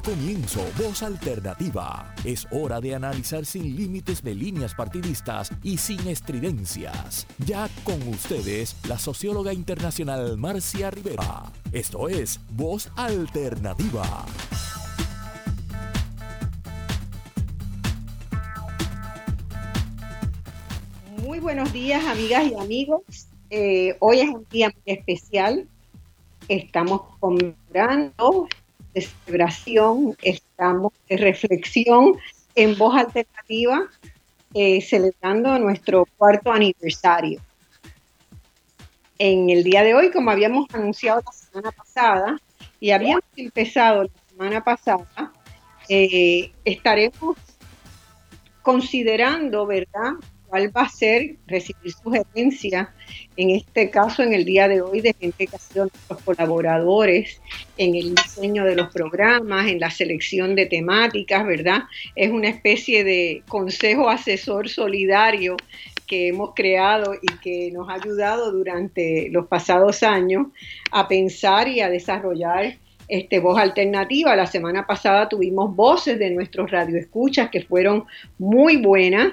Comienzo Voz Alternativa. Es hora de analizar sin límites de líneas partidistas y sin estridencias. Ya con ustedes, la socióloga internacional Marcia Rivera. Esto es Voz Alternativa. Muy buenos días, amigas y amigos. Eh, hoy es un día muy especial. Estamos conmemorando de celebración, estamos de reflexión en voz alternativa, eh, celebrando nuestro cuarto aniversario. En el día de hoy, como habíamos anunciado la semana pasada, y habíamos empezado la semana pasada, eh, estaremos considerando, ¿verdad?, cuál va a ser recibir sugerencias, en este caso en el día de hoy, de gente que ha sido nuestros colaboradores en el diseño de los programas, en la selección de temáticas, ¿verdad? Es una especie de consejo asesor solidario que hemos creado y que nos ha ayudado durante los pasados años a pensar y a desarrollar este, voz alternativa. La semana pasada tuvimos voces de nuestros radioescuchas que fueron muy buenas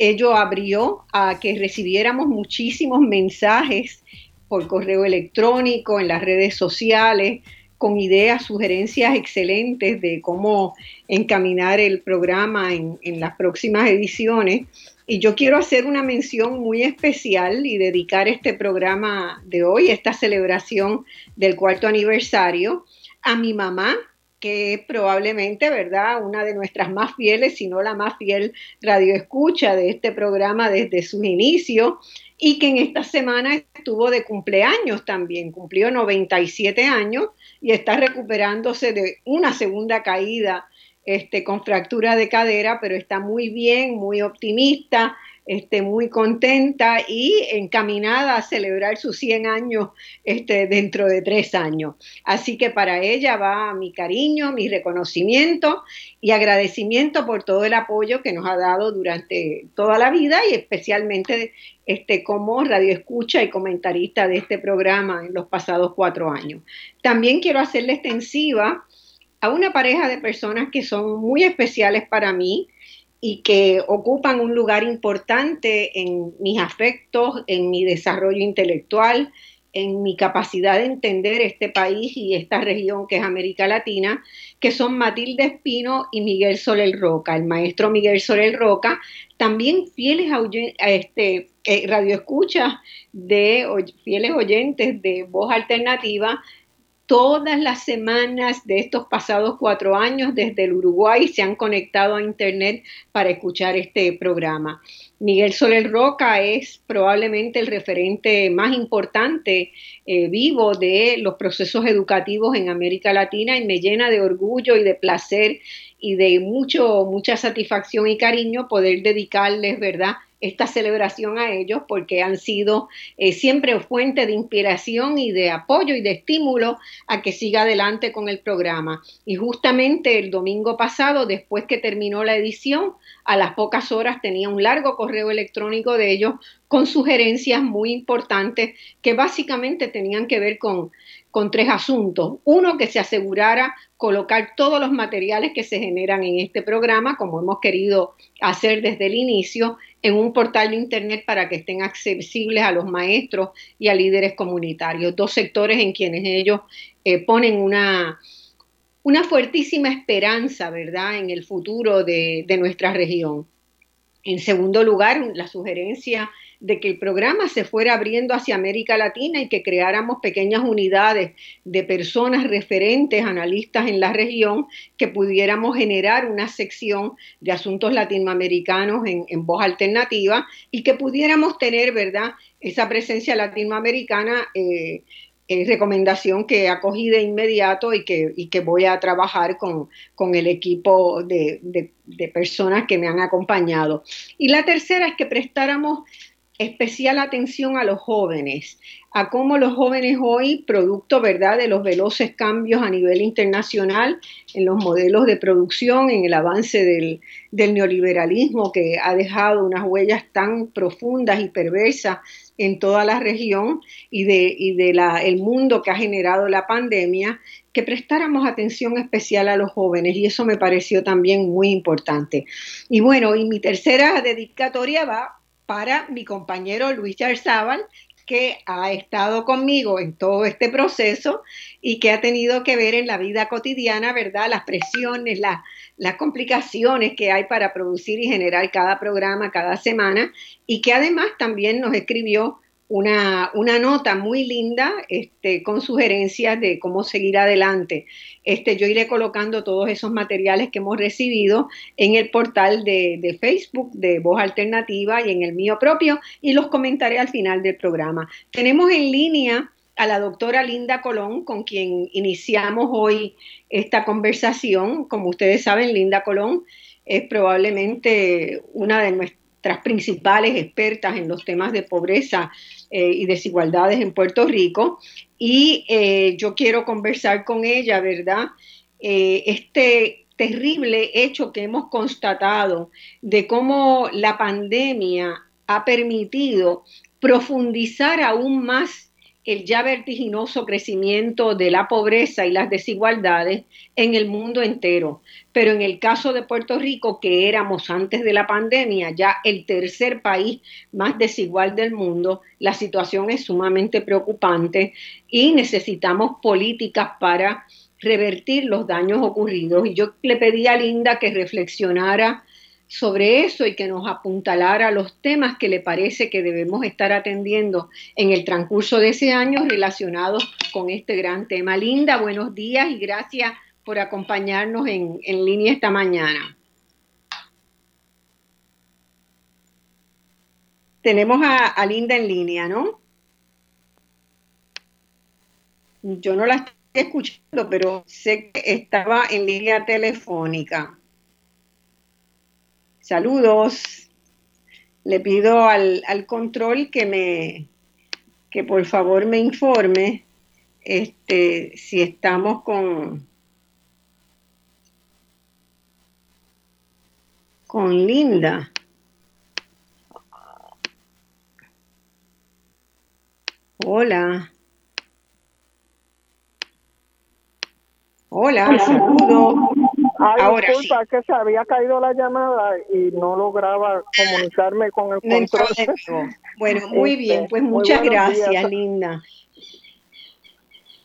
ello abrió a que recibiéramos muchísimos mensajes por correo electrónico, en las redes sociales, con ideas, sugerencias excelentes de cómo encaminar el programa en, las próximas ediciones. Y yo quiero hacer una mención muy especial y dedicar este programa de hoy, esta celebración del cuarto aniversario, a mi mamá, que es probablemente, ¿verdad?, una de nuestras más fieles, si no la más fiel radioescucha de este programa desde sus inicios y que en esta semana estuvo de cumpleaños también, cumplió 97 años y está recuperándose de una segunda caída este, con fractura de cadera, pero está muy bien, muy optimista, este, muy contenta y encaminada a celebrar sus 100 años este, dentro de tres años. Así que para ella va mi cariño, mi reconocimiento y agradecimiento por todo el apoyo que nos ha dado durante toda la vida y especialmente este, como radioescucha y comentarista de este programa en los pasados cuatro años. También quiero hacerle extensiva a una pareja de personas que son muy especiales para mí, y que ocupan un lugar importante en mis afectos, en mi desarrollo intelectual, en mi capacidad de entender este país y esta región que es América Latina, que son Matilde Espino y Miguel Soler Roca. El maestro Miguel Soler Roca, también fieles a, este, eh, radioescuchas de fieles oyentes de voz alternativa, todas las semanas de estos pasados cuatro años desde el Uruguay se han conectado a Internet para escuchar este programa. Miguel Soler Roca es probablemente el referente más importante eh, vivo de los procesos educativos en América Latina y me llena de orgullo y de placer y de mucho, mucha satisfacción y cariño poder dedicarles, ¿verdad?, esta celebración a ellos porque han sido eh, siempre fuente de inspiración y de apoyo y de estímulo a que siga adelante con el programa. Y justamente el domingo pasado, después que terminó la edición, a las pocas horas tenía un largo correo electrónico de ellos con sugerencias muy importantes que básicamente tenían que ver con, con tres asuntos. Uno, que se asegurara colocar todos los materiales que se generan en este programa, como hemos querido hacer desde el inicio, en un portal de Internet para que estén accesibles a los maestros y a líderes comunitarios, dos sectores en quienes ellos eh, ponen una, una fuertísima esperanza, ¿verdad?, en el futuro de, de nuestra región. En segundo lugar, la sugerencia de que el programa se fuera abriendo hacia América Latina y que creáramos pequeñas unidades de personas referentes, analistas en la región, que pudiéramos generar una sección de asuntos latinoamericanos en, voz alternativa y que pudiéramos tener, ¿verdad?, esa presencia latinoamericana. Eh, recomendación que acogí de inmediato y que, que voy a trabajar con, el equipo de, de, personas que me han acompañado. Y la tercera es que prestáramos especial atención a los jóvenes, a cómo los jóvenes hoy, producto ¿verdad? de los veloces cambios a nivel internacional en los modelos de producción, en el avance del, neoliberalismo que ha dejado unas huellas tan profundas y perversas en toda la región y de, y de el mundo que ha generado la pandemia, que prestáramos atención especial a los jóvenes y eso me pareció también muy importante. Y bueno, y mi tercera dedicatoria va para mi compañero Luis Yarzábal, que ha estado conmigo en todo este proceso y que ha tenido que ver en la vida cotidiana, ¿verdad? Las presiones, las complicaciones que hay para producir y generar cada programa, cada semana, y que además también nos escribió una, una, nota muy linda este, con sugerencias de cómo seguir adelante. Este, yo iré colocando todos esos materiales que hemos recibido en el portal de, de, Facebook de Voz Alternativa y en el mío propio y los comentaré al final del programa. Tenemos en línea a la doctora Linda Colón, con quien iniciamos hoy esta conversación. Como ustedes saben, Linda Colón es probablemente una de nuestras principales expertas en los temas de pobreza eh, y desigualdades en Puerto Rico. Y eh, yo quiero conversar con ella, ¿verdad? Eh, este terrible hecho que hemos constatado de cómo la pandemia ha permitido profundizar aún más el ya vertiginoso crecimiento de la pobreza y las desigualdades en el mundo entero. Pero en el caso de Puerto Rico, que éramos antes de la pandemia ya el tercer país más desigual del mundo, la situación es sumamente preocupante y necesitamos políticas para revertir los daños ocurridos. Y yo le pedí a Linda que reflexionara sobre eso y que nos apuntalara los temas que le parece que debemos estar atendiendo en el transcurso de ese año relacionados con este gran tema. Linda, buenos días y gracias por acompañarnos en, línea esta mañana. Tenemos a, a Linda en línea, ¿no? Yo no la estoy escuchando, pero sé que estaba en línea telefónica. Saludos. Le pido al, control que me que por favor me informe este, si estamos con con Linda. Hola. Hola, saludos. Ay, disculpa, que se había caído la llamada y no lograba comunicarme con el control. Bueno, muy este, bien, pues muchas gracias, Linda.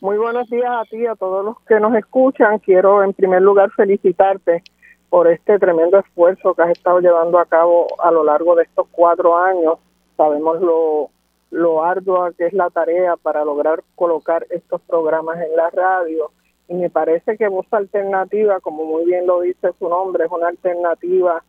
Muy buenos días a ti, a todos los que nos escuchan. Quiero en primer lugar felicitarte por este tremendo esfuerzo que has estado llevando a cabo a lo largo de estos cuatro años. Sabemos lo, lo ardua que es la tarea para lograr colocar estos programas en la radio y me parece que Voz Alternativa, como muy bien lo dice su nombre, es una alternativa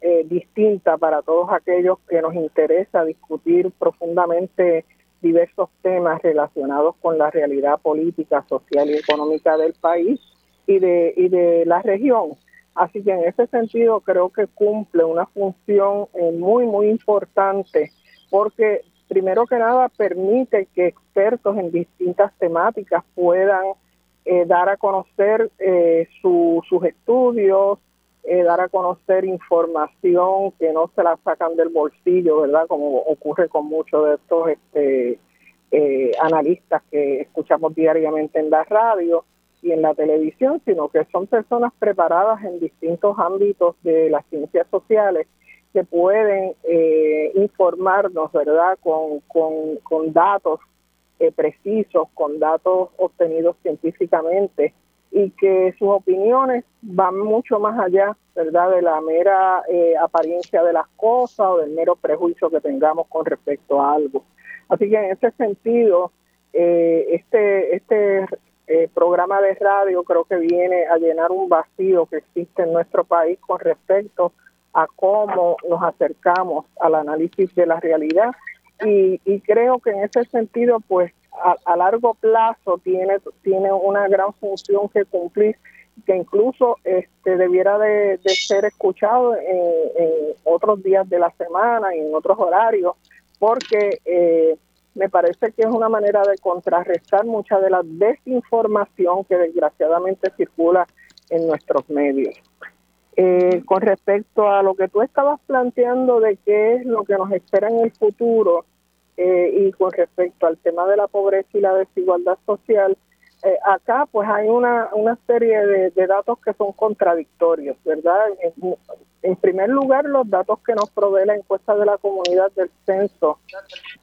eh, distinta para todos aquellos que nos interesa discutir profundamente diversos temas relacionados con la realidad política, social y económica del país y de, y de la región. Así que en ese sentido creo que cumple una función eh, muy, muy importante porque primero que nada permite que expertos en distintas temáticas puedan eh, dar a conocer eh, sus estudios, eh, dar a conocer información que no se la sacan del bolsillo, ¿verdad? Como ocurre con muchos de estos este, analistas que escuchamos diariamente en la radio y en la televisión, sino que son personas preparadas en distintos ámbitos de las ciencias sociales que pueden informarnos, ¿verdad?, con, con, con datos eh, precisos, con datos obtenidos científicamente y que sus opiniones van mucho más allá, ¿verdad?, de la mera eh, apariencia de las cosas o del mero prejuicio que tengamos con respecto a algo. Así que en ese sentido, eh, este, este programa de radio creo que viene a llenar un vacío que existe en nuestro país con respecto a cómo nos acercamos al análisis de la realidad y, creo que en ese sentido, pues a, largo plazo tiene, tiene una gran función que cumplir que incluso este debiera de, ser escuchado en, otros días de la semana y en otros horarios, porque eh, me parece que es una manera de contrarrestar mucha de la desinformación que desgraciadamente circula en nuestros medios. Eh, con respecto a lo que tú estabas planteando de qué es lo que nos espera en el futuro, eh, y con respecto al tema de la pobreza y la desigualdad social, eh, acá pues hay una, una serie de, datos que son contradictorios, ¿verdad? En, primer lugar, los datos que nos provee la encuesta de la comunidad del censo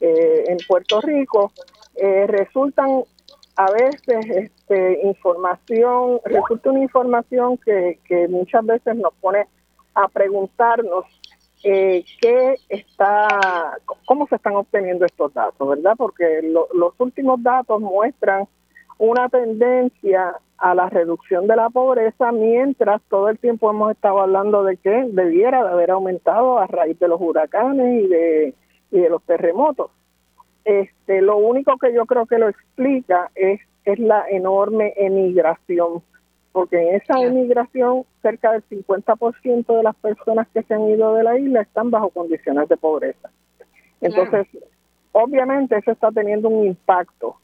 eh, en Puerto Rico resultan a veces este, información, resulta una información que, que muchas veces nos pone a preguntarnos eh, qué está, cómo se están obteniendo estos datos, ¿verdad? Porque los últimos datos muestran una tendencia a la reducción de la pobreza, mientras todo el tiempo hemos estado hablando de que debiera de haber aumentado a raíz de los huracanes y de, y de los terremotos. Este, lo único que yo creo que lo explica es, es la enorme emigración porque en esa emigración cerca del 50% de las personas que se han ido de la isla están bajo condiciones de pobreza. Entonces, obviamente eso está teniendo un impacto.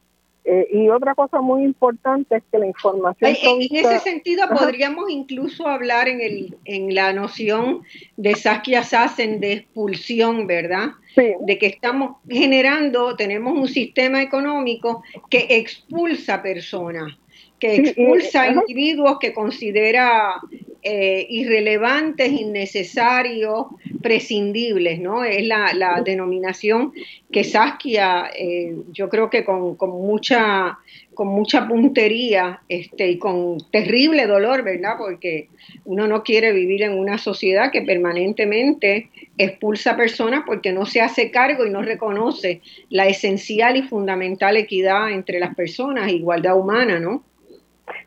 Eh, y otra cosa muy importante es que la información... en ese sentido, podríamos incluso hablar en, el, en la noción de Saskia Sassen de expulsión, ¿verdad? De que estamos generando, tenemos un sistema económico que expulsa personas que expulsa a individuos que considera eh, irrelevantes, innecesarios, prescindibles, ¿no? Es la, denominación que Saskia, eh, yo creo que con, mucha con mucha puntería este, y con terrible dolor, ¿verdad? Porque uno no quiere vivir en una sociedad que permanentemente expulsa personas porque no se hace cargo y no reconoce la esencial y fundamental equidad entre las personas, igualdad humana, ¿no?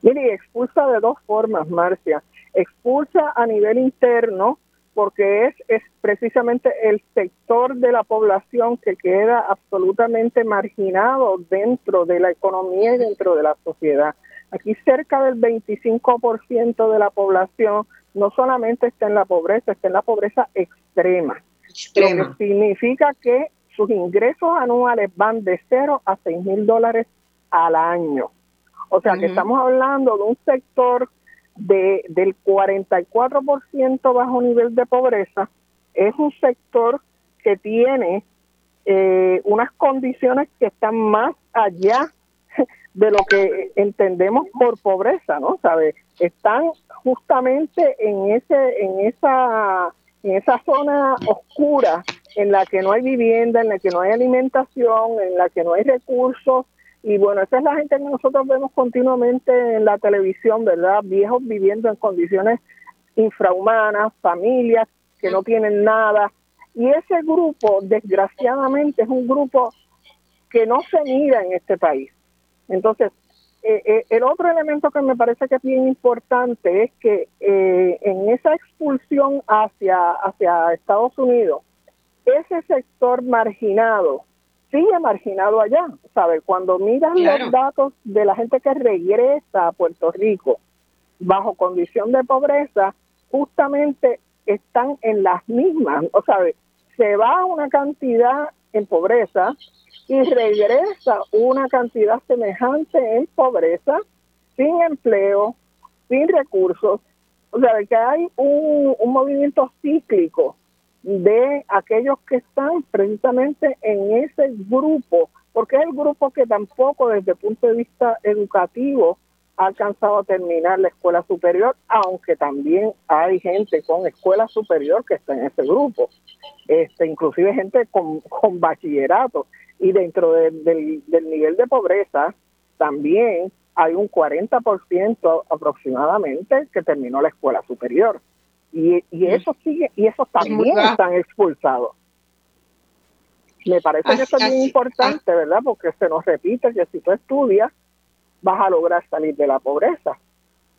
Mire, expulsa de dos formas, Marcia. Expulsa a nivel interno porque es, es precisamente el sector de la población que queda absolutamente marginado dentro de la economía y dentro de la sociedad. Aquí cerca del 25% de la población no solamente está en la pobreza, está en la pobreza extrema. extrema. Lo que significa que sus ingresos anuales van de 0 a 6 mil dólares al año. O sea que estamos hablando de un sector de, del 44% bajo nivel de pobreza. Es un sector que tiene eh, unas condiciones que están más allá de lo que entendemos por pobreza, ¿no? ¿Sabe? Están justamente en ese en esa en esa zona oscura en la que no hay vivienda, en la que no hay alimentación, en la que no hay recursos y bueno, esa es la gente que nosotros vemos continuamente en la televisión, ¿verdad? Viejos viviendo en condiciones infrahumanas, familias que no tienen nada. Y ese grupo, desgraciadamente, es un grupo que no se mira en este país. Entonces, eh, eh, el otro elemento que me parece que es bien importante es que eh, en esa expulsión hacia, hacia Estados Unidos, ese sector marginado sigue marginado allá, ¿sabes? Cuando miras los datos de la gente que regresa a Puerto Rico bajo condición de pobreza, justamente están en las mismas, o sea, se va una cantidad en pobreza y regresa una cantidad semejante en pobreza, sin empleo, sin recursos, o sea, que hay un, un movimiento cíclico de aquellos que están precisamente en ese grupo, porque es el grupo que tampoco desde el punto de vista educativo ha alcanzado a terminar la escuela superior, aunque también hay gente con escuela superior que está en ese grupo, este, inclusive gente con, con bachillerato. Y dentro del, del nivel de pobreza también hay un 40% aproximadamente que terminó la escuela superior. Y, y eso sigue, y eso también están expulsados. Me parece que eso es muy importante, ¿verdad? Porque se nos repite que si tú estudias, vas a lograr salir de la pobreza.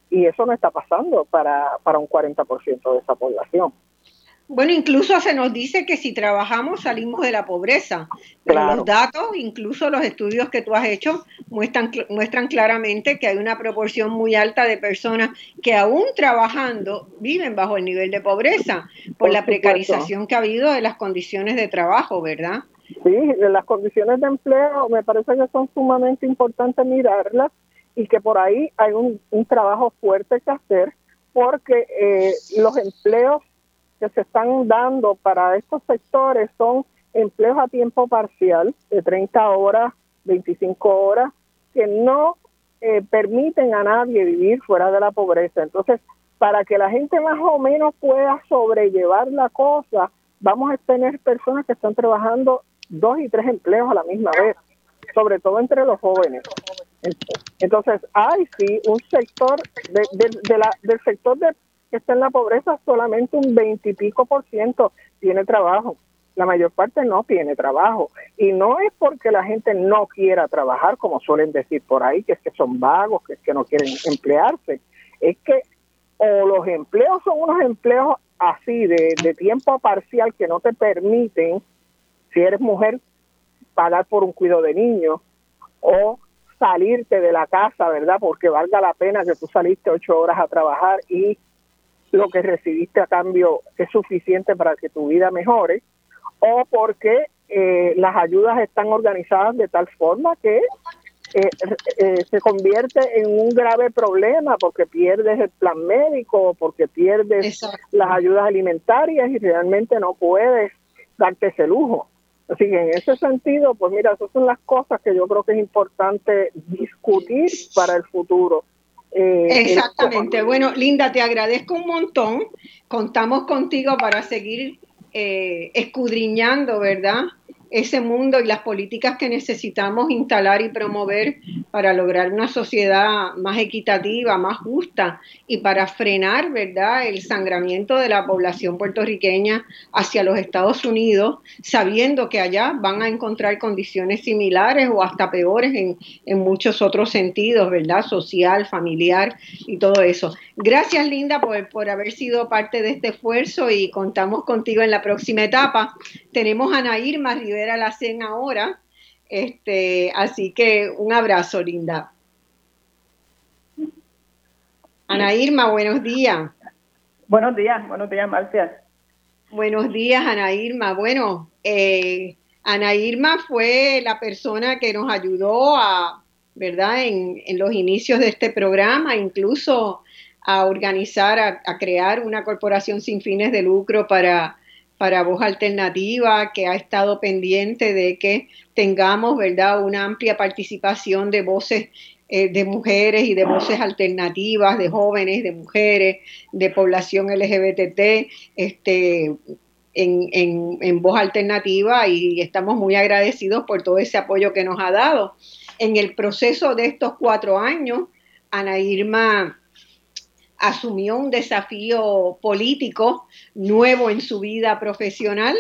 Y eso no está pasando para, para un 40% de esa población. Bueno, incluso se nos dice que si trabajamos salimos de la pobreza. Pero los datos, incluso los estudios que tú has hecho, muestran, muestran claramente que hay una proporción muy alta de personas que aún trabajando viven bajo el nivel de pobreza por, la precarización que ha habido de las condiciones de trabajo, ¿verdad? Sí, las condiciones de empleo me parece que son sumamente importantes mirarlas y que por ahí hay un, trabajo fuerte que hacer porque eh, los empleos que se están dando para estos sectores son empleos a tiempo parcial de 30 horas, 25 horas, que no eh, permiten a nadie vivir fuera de la pobreza. Entonces, para que la gente más o menos pueda sobrellevar la cosa, vamos a tener personas que están trabajando dos y tres empleos a la misma vez, sobre todo entre los jóvenes. Entonces, hay sí un sector de, la, del sector de, que está en la pobreza, solamente un veintipico por ciento tiene trabajo. La mayor parte no tiene trabajo. Y no es porque la gente no quiera trabajar, como suelen decir por ahí, que es que son vagos, que es que no quieren emplearse. Es que o los empleos son unos empleos así de, de tiempo parcial que no te permiten, si eres mujer, pagar por un cuidado de niños o salirte de la casa, ¿verdad? Porque valga la pena que tú saliste ocho horas a trabajar y lo que recibiste a cambio es suficiente para que tu vida mejore, o porque eh, las ayudas están organizadas de tal forma que eh, eh, se convierte en un grave problema porque pierdes el plan médico, porque pierdes las ayudas alimentarias y realmente no puedes darte ese lujo. Así que en ese sentido, pues mira, esas son las cosas que yo creo que es importante discutir para el futuro. Eh, Exactamente. Bueno, Linda, te agradezco un montón. Contamos contigo para seguir escudriñando, ¿verdad? Ese mundo y las políticas que necesitamos instalar y promover para lograr una sociedad más equitativa, más justa y para frenar, ¿verdad?, el sangramiento de la población puertorriqueña hacia los Estados Unidos, sabiendo que allá van a encontrar condiciones similares o hasta peores en, en muchos otros sentidos, ¿verdad?, social, familiar y todo eso. Gracias, Linda, por, por haber sido parte de este esfuerzo y contamos contigo en la próxima etapa. Tenemos a Ana Irma Rivera Lacen ahora, este, así que un abrazo, Linda. Ana Irma, buenos días. Buenos días, buenos días, Marcia. Buenos días, Ana Irma. Bueno, eh, Ana Irma fue la persona que nos ayudó a, ¿verdad? En, en los inicios de este programa, incluso a organizar, a, crear una corporación sin fines de lucro para, para Voz Alternativa, que ha estado pendiente de que tengamos, ¿verdad?, una amplia participación de voces eh, de mujeres y de voces alternativas, de jóvenes, de mujeres, de población LGBT, este, en, en, en, voz alternativa y estamos muy agradecidos por todo ese apoyo que nos ha dado. En el proceso de estos cuatro años, Ana Irma asumió un desafío político nuevo en su vida profesional,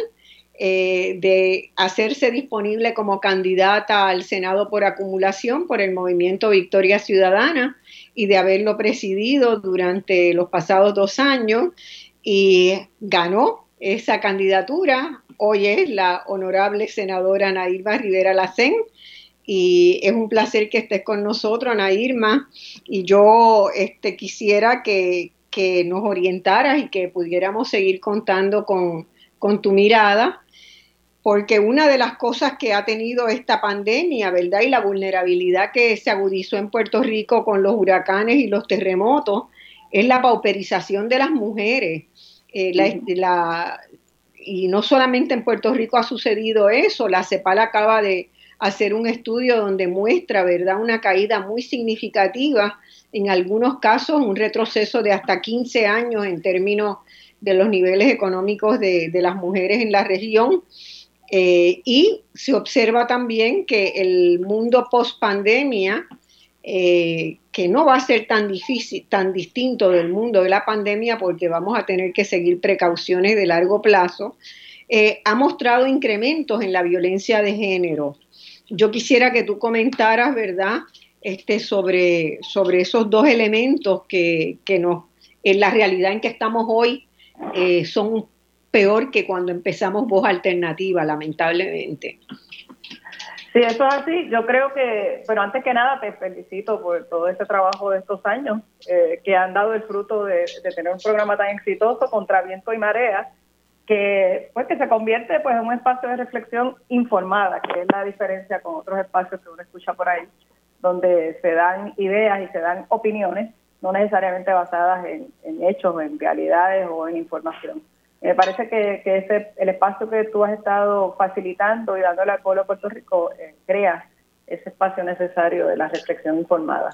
eh, de hacerse disponible como candidata al Senado por acumulación por el movimiento Victoria Ciudadana y de haberlo presidido durante los pasados dos años y ganó esa candidatura. Hoy es la honorable senadora Nairva Rivera Lacén y es un placer que estés con nosotros, Ana Irma, y yo este, quisiera que, nos orientaras y que pudiéramos seguir contando con, tu mirada, porque una de las cosas que ha tenido esta pandemia, ¿verdad? Y la vulnerabilidad que se agudizó en Puerto Rico con los huracanes y los terremotos, es la pauperización de las mujeres. Eh, y no solamente en Puerto Rico ha sucedido eso, la CEPAL acaba de, hacer un estudio donde muestra, ¿verdad?, una caída muy significativa, en algunos casos un retroceso de hasta 15 años en términos de los niveles económicos de, las mujeres en la región. Eh, y se observa también que el mundo post pandemia, eh, que no va a ser tan difícil, tan distinto del mundo de la pandemia, porque vamos a tener que seguir precauciones de largo plazo, eh, ha mostrado incrementos en la violencia de género, yo quisiera que tú comentaras, ¿verdad? Este, sobre, sobre esos dos elementos que, que nos, en la realidad en que estamos hoy, eh, son peor que cuando empezamos voz alternativa, lamentablemente. Sí, eso es así. Yo creo que, pero antes que nada te felicito por todo este trabajo de estos años eh, que han dado el fruto de, de, tener un programa tan exitoso contra viento y marea que pues que se convierte pues en un espacio de reflexión informada, que es la diferencia con otros espacios que uno escucha por ahí, donde se dan ideas y se dan opiniones, no necesariamente basadas en, hechos, en realidades o en información. Me parece que, que ese, el espacio que tú has estado facilitando y dándole al pueblo de Puerto Rico eh, crea ese espacio necesario de la reflexión informada.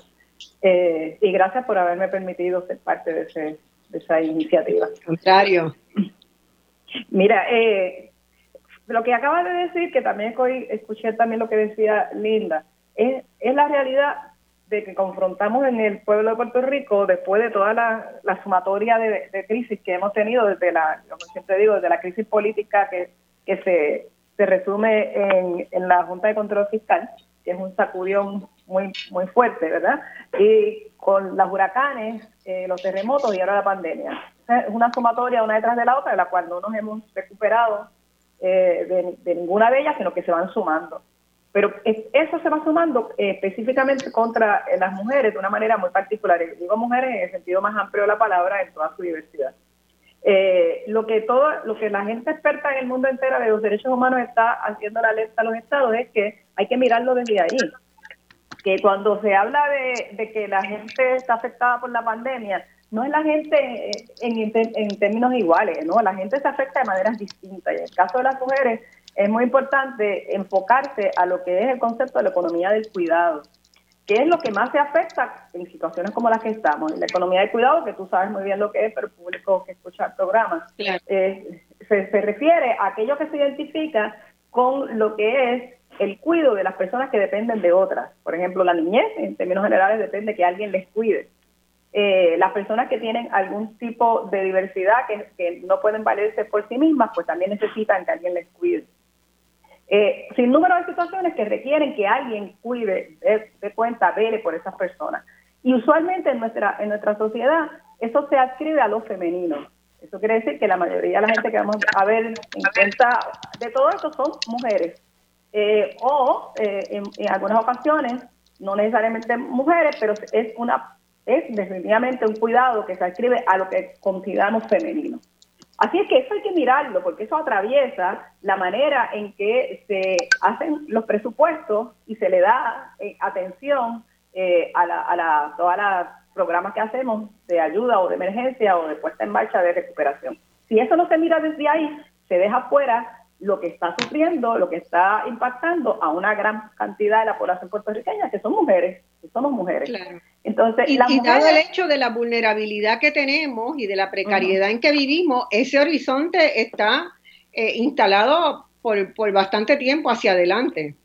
Eh, y gracias por haberme permitido ser parte de, ese, de esa iniciativa. Contrario. Mira, eh, lo que acaba de decir, que también escuché también lo que decía Linda, es, es la realidad de que confrontamos en el pueblo de Puerto Rico después de toda la, sumatoria de, crisis que hemos tenido desde la, como siempre digo, desde la crisis política que, que se, se resume en, en la Junta de Control Fiscal, que es un sacudión muy muy fuerte, ¿verdad? Y con los huracanes, eh, los terremotos y ahora la pandemia. Una sumatoria una detrás de la otra, de la cual no nos hemos recuperado eh, de, ninguna de ellas, sino que se van sumando. Pero eso se va sumando eh, específicamente contra las mujeres de una manera muy particular. Digo mujeres en el sentido más amplio de la palabra, en toda su diversidad. lo que todo, lo que la gente experta en el mundo entero de los derechos humanos está haciendo la alerta a los estados es que hay que mirarlo desde ahí que cuando se habla de, que la gente está afectada por la pandemia, no es la gente en, en, términos iguales, ¿no? La gente se afecta de maneras distintas. Y en el caso de las mujeres es muy importante enfocarse a lo que es el concepto de la economía del cuidado, que es lo que más se afecta en situaciones como las que estamos. la economía del cuidado, que tú sabes muy bien lo que es, pero el público que escucha el programa, eh, se, se refiere a aquello que se identifica con lo que es el cuidado de las personas que dependen de otras. Por ejemplo, la niñez, en términos generales, depende que alguien les cuide. Eh, las personas que tienen algún tipo de diversidad que, no pueden valerse por sí mismas, pues también necesitan que alguien les cuide. Eh, sin número de situaciones que requieren que alguien cuide, de, cuenta, vele por esas personas. Y usualmente en nuestra, en nuestra sociedad eso se adscribe a lo femenino. Eso quiere decir que la mayoría de la gente que vamos a ver en de todo esto son mujeres. Eh, o eh, en, algunas ocasiones, no necesariamente mujeres, pero es una es definitivamente un cuidado que se escribe a lo que consideramos femenino. Así es que eso hay que mirarlo, porque eso atraviesa la manera en que se hacen los presupuestos y se le da eh, atención a, la, a la, los programas que hacemos de ayuda o de emergencia o de puesta en marcha de recuperación. Si eso no se mira desde ahí, se deja fuera lo que está sufriendo, lo que está impactando a una gran cantidad de la población puertorriqueña, que son mujeres, que somos mujeres. Entonces, y, dado el hecho de la vulnerabilidad que tenemos y de la precariedad en que vivimos, ese horizonte está eh, instalado por, por bastante tiempo hacia adelante.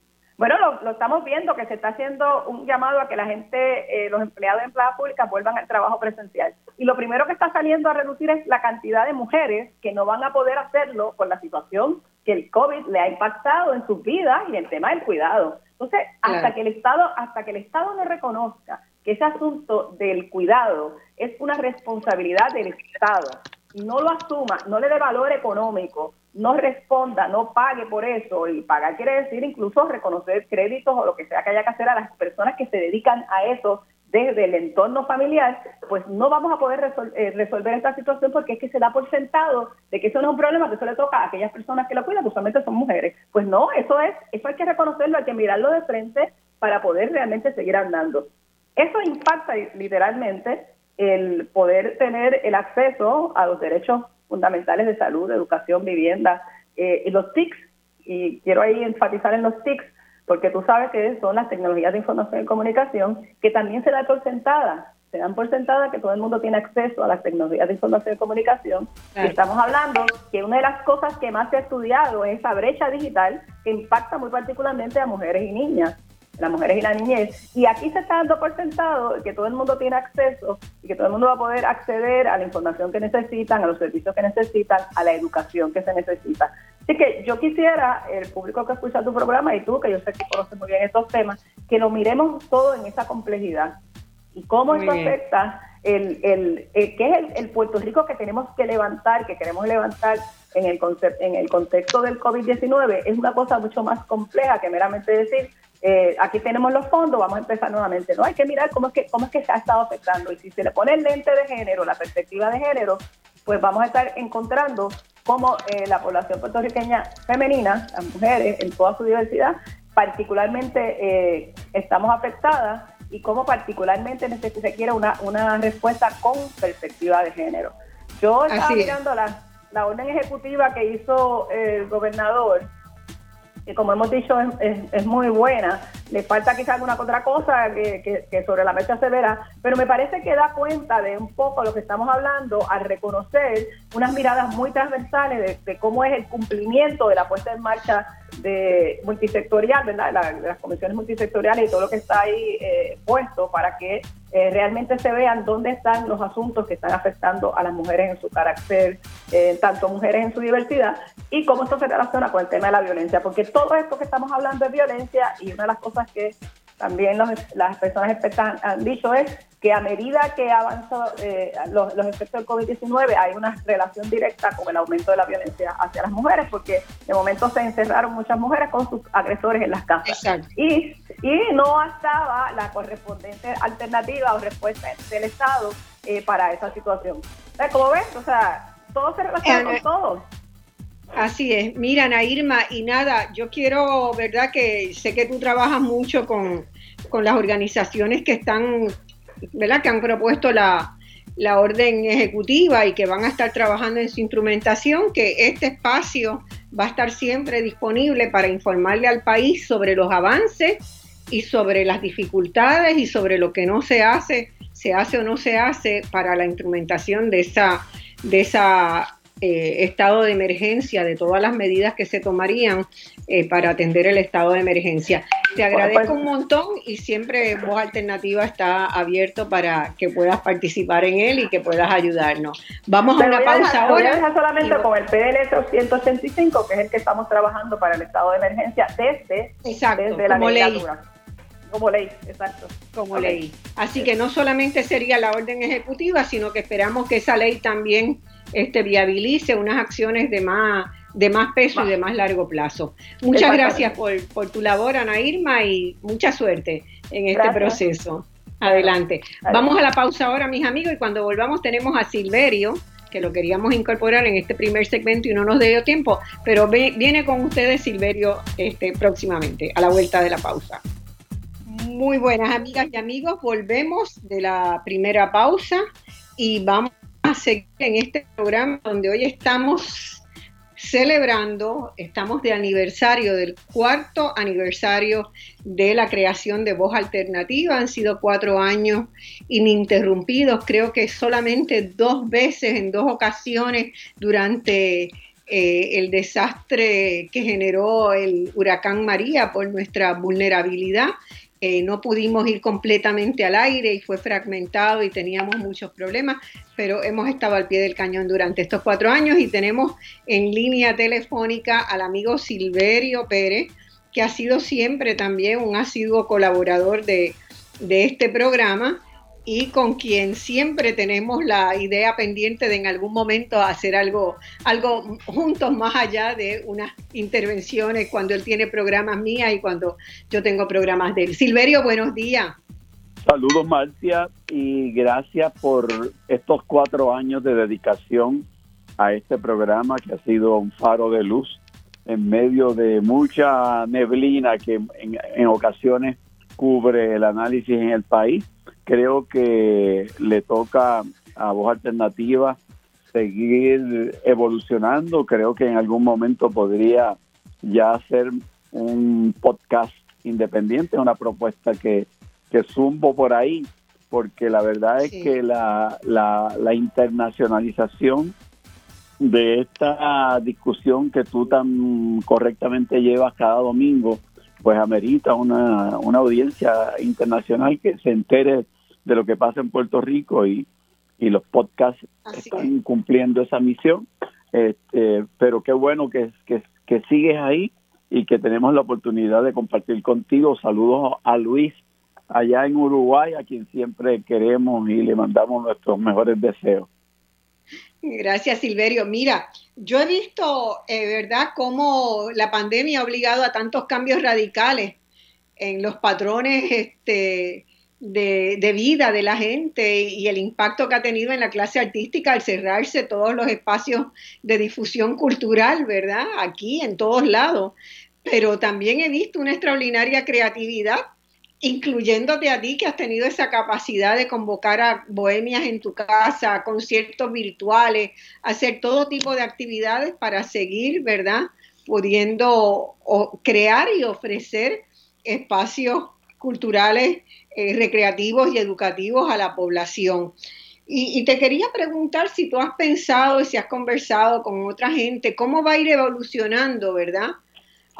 Bueno, lo, estamos viendo que se está haciendo un llamado a que la gente, eh, los empleados de empleadas públicas vuelvan al trabajo presencial. Y lo primero que está saliendo a reducir es la cantidad de mujeres que no van a poder hacerlo por la situación que el COVID le ha impactado en sus vidas y el tema del cuidado. Entonces, hasta que el Estado, hasta que el Estado no reconozca que ese asunto del cuidado es una responsabilidad del Estado no lo asuma, no le dé valor económico, no responda, no pague por eso, y pagar quiere decir incluso reconocer créditos o lo que sea que haya que hacer a las personas que se dedican a eso desde el entorno familiar, pues no vamos a poder eh, resolver esta situación porque es que se da por sentado de que eso no es un problema, que eso le toca a aquellas personas que lo cuidan, que usualmente son mujeres. Pues no, eso es, eso hay que reconocerlo, hay que mirarlo de frente para poder realmente seguir andando. Eso impacta literalmente el poder tener el acceso a los derechos fundamentales de salud, educación, vivienda, eh, y los TICs, y quiero ahí enfatizar en los TICs, porque tú sabes que son las tecnologías de información y comunicación, que también se da por sentada, se dan por sentada que todo el mundo tiene acceso a las tecnologías de información y comunicación. Y estamos hablando que una de las cosas que más se ha estudiado es esa brecha digital que impacta muy particularmente a mujeres y niñas las mujeres y la niñez. Y aquí se está dando por sentado que todo el mundo tiene acceso y que todo el mundo va a poder acceder a la información que necesitan, a los servicios que necesitan, a la educación que se necesita. Así que yo quisiera, el público que escucha tu programa y tú, que yo sé que conoces muy bien estos temas, que lo miremos todo en esa complejidad. Y cómo esto afecta el, el, el, qué es el, Puerto Rico que tenemos que levantar, que queremos levantar en el, concept, en el contexto del COVID-19, es una cosa mucho más compleja que meramente decir eh, aquí tenemos los fondos, vamos a empezar nuevamente. No hay que mirar cómo es que cómo es que se ha estado afectando. Y si se le pone el lente de género, la perspectiva de género, pues vamos a estar encontrando cómo eh, la población puertorriqueña femenina, las mujeres en toda su diversidad, particularmente eh, estamos afectadas y cómo particularmente se requiere una, una respuesta con perspectiva de género. Yo estaba mirando las la orden ejecutiva que hizo el gobernador que como hemos dicho es, muy buena. Le falta quizás alguna otra cosa que, sobre la mesa se verá, pero me parece que da cuenta de un poco lo que estamos hablando al reconocer unas miradas muy transversales de, cómo es el cumplimiento de la puesta en marcha de multisectorial, ¿verdad? de las comisiones multisectoriales y todo lo que está ahí eh, puesto para que eh, realmente se vean dónde están los asuntos que están afectando a las mujeres en su carácter, eh, tanto mujeres en su diversidad, y cómo esto se relaciona con el tema de la violencia, porque todo esto que estamos hablando es violencia y una de las cosas que también las personas expertas han, dicho es que a medida que avanzan eh, los, efectos del COVID-19 hay una relación directa con el aumento de la violencia hacia las mujeres, porque de momento se encerraron muchas mujeres con sus agresores en las casas. Y, y no estaba la correspondiente alternativa o respuesta del Estado eh, para esa situación. como ves, o sea, todo se relaciona con todo. Así es. Mira, Irma, y nada, yo quiero, ¿verdad? Que sé que tú trabajas mucho con, las organizaciones que están, ¿verdad? Que han propuesto la, la orden ejecutiva y que van a estar trabajando en su instrumentación, que este espacio va a estar siempre disponible para informarle al país sobre los avances y sobre las dificultades y sobre lo que no se hace, se hace o no se hace para la instrumentación de esa, de esa eh, estado de emergencia, de todas las medidas que se tomarían eh, para atender el estado de emergencia. Te agradezco un montón y siempre Voz Alternativa está abierto para que puedas participar en él y que puedas ayudarnos. Vamos a una pausa ahora. Voy a solamente con el PDL 185, que es el que estamos trabajando para el estado de emergencia desde, desde la legislatura. Como ley, exacto. Como ley. Así que no solamente sería la orden ejecutiva, sino que esperamos que esa ley también este, viabilice unas acciones de más, de más peso y de más largo plazo. Muchas gracias por, por, tu labor, Ana Irma, y mucha suerte en este proceso. Adelante. Vamos a la pausa ahora, mis amigos, y cuando volvamos tenemos a Silverio, que lo queríamos incorporar en este primer segmento y no nos dio tiempo, pero viene con ustedes Silverio este, próximamente, a la vuelta de la pausa. Muy buenas amigas y amigos, volvemos de la primera pausa y vamos a seguir en este programa donde hoy estamos celebrando, estamos de aniversario, del cuarto aniversario de la creación de Voz Alternativa. Han sido cuatro años ininterrumpidos, creo que solamente dos veces, en dos ocasiones, durante eh, el desastre que generó el huracán María por nuestra vulnerabilidad eh, no pudimos ir completamente al aire y fue fragmentado y teníamos muchos problemas, pero hemos estado al pie del cañón durante estos cuatro años y tenemos en línea telefónica al amigo Silverio Pérez, que ha sido siempre también un asiduo colaborador de, de este programa y con quien siempre tenemos la idea pendiente de en algún momento hacer algo, algo juntos más allá de unas intervenciones cuando él tiene programas mías y cuando yo tengo programas de él. Silverio, buenos días. Saludos Marcia y gracias por estos cuatro años de dedicación a este programa que ha sido un faro de luz en medio de mucha neblina que en, en ocasiones cubre el análisis en el país creo que le toca a Voz Alternativa seguir evolucionando. Creo que en algún momento podría ya hacer un podcast independiente, una propuesta que, que zumbo por ahí, porque la verdad es que la, la, la internacionalización de esta discusión que tú tan correctamente llevas cada domingo, pues amerita una, una audiencia internacional que se entere de lo que pasa en Puerto Rico y, los podcasts están cumpliendo esa misión. Este, pero qué bueno que, que, que sigues ahí y que tenemos la oportunidad de compartir contigo. Saludos a Luis allá en Uruguay, a quien siempre queremos y le mandamos nuestros mejores deseos. Gracias, Silverio. Mira, yo he visto, eh, ¿verdad?, cómo la pandemia ha obligado a tantos cambios radicales en los patrones este, de, vida de la gente y el impacto que ha tenido en la clase artística al cerrarse todos los espacios de difusión cultural, ¿verdad? Aquí, en todos lados. Pero también he visto una extraordinaria creatividad incluyéndote a ti que has tenido esa capacidad de convocar a bohemias en tu casa, conciertos virtuales, hacer todo tipo de actividades para seguir, ¿verdad? Pudiendo crear y ofrecer espacios culturales, eh, recreativos y educativos a la población. Y, te quería preguntar si tú has pensado y si has conversado con otra gente, cómo va a ir evolucionando, ¿verdad?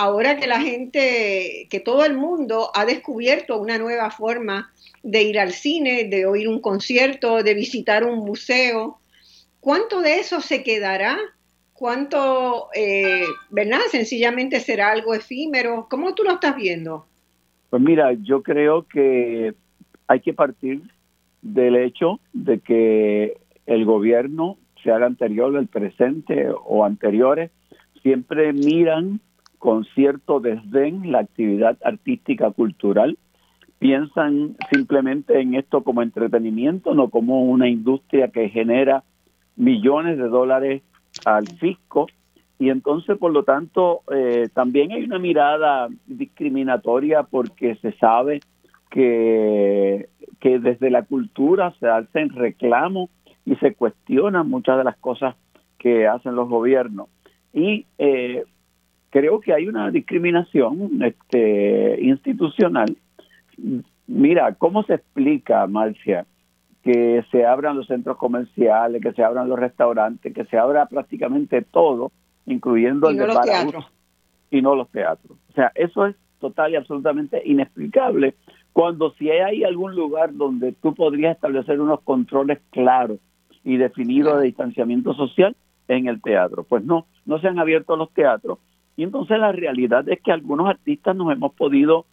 Ahora que la gente, que todo el mundo ha descubierto una nueva forma de ir al cine, de oír un concierto, de visitar un museo, ¿cuánto de eso se quedará? ¿Cuánto, eh, verdad? Sencillamente será algo efímero. ¿Cómo tú lo estás viendo? Pues mira, yo creo que hay que partir del hecho de que el gobierno, sea el anterior, el presente o anteriores, siempre miran con cierto desdén la actividad artística cultural, piensan simplemente en esto como entretenimiento, no como una industria que genera millones de dólares al fisco y entonces por lo tanto eh, también hay una mirada discriminatoria porque se sabe que que desde la cultura se hacen reclamos y se cuestionan muchas de las cosas que hacen los gobiernos. Y eh, creo que hay una discriminación este, institucional. Mira, ¿cómo se explica, Marcia, que se abran los centros comerciales, que se abran los restaurantes, que se abra prácticamente todo, incluyendo el de los teatros. y no los teatros? O sea, eso es total y absolutamente inexplicable cuando si hay algún lugar donde tú podrías establecer unos controles claros y definidos de distanciamiento social en el teatro. Pues no, no se han abierto los teatros. Y entonces la realidad es que algunos artistas nos hemos podido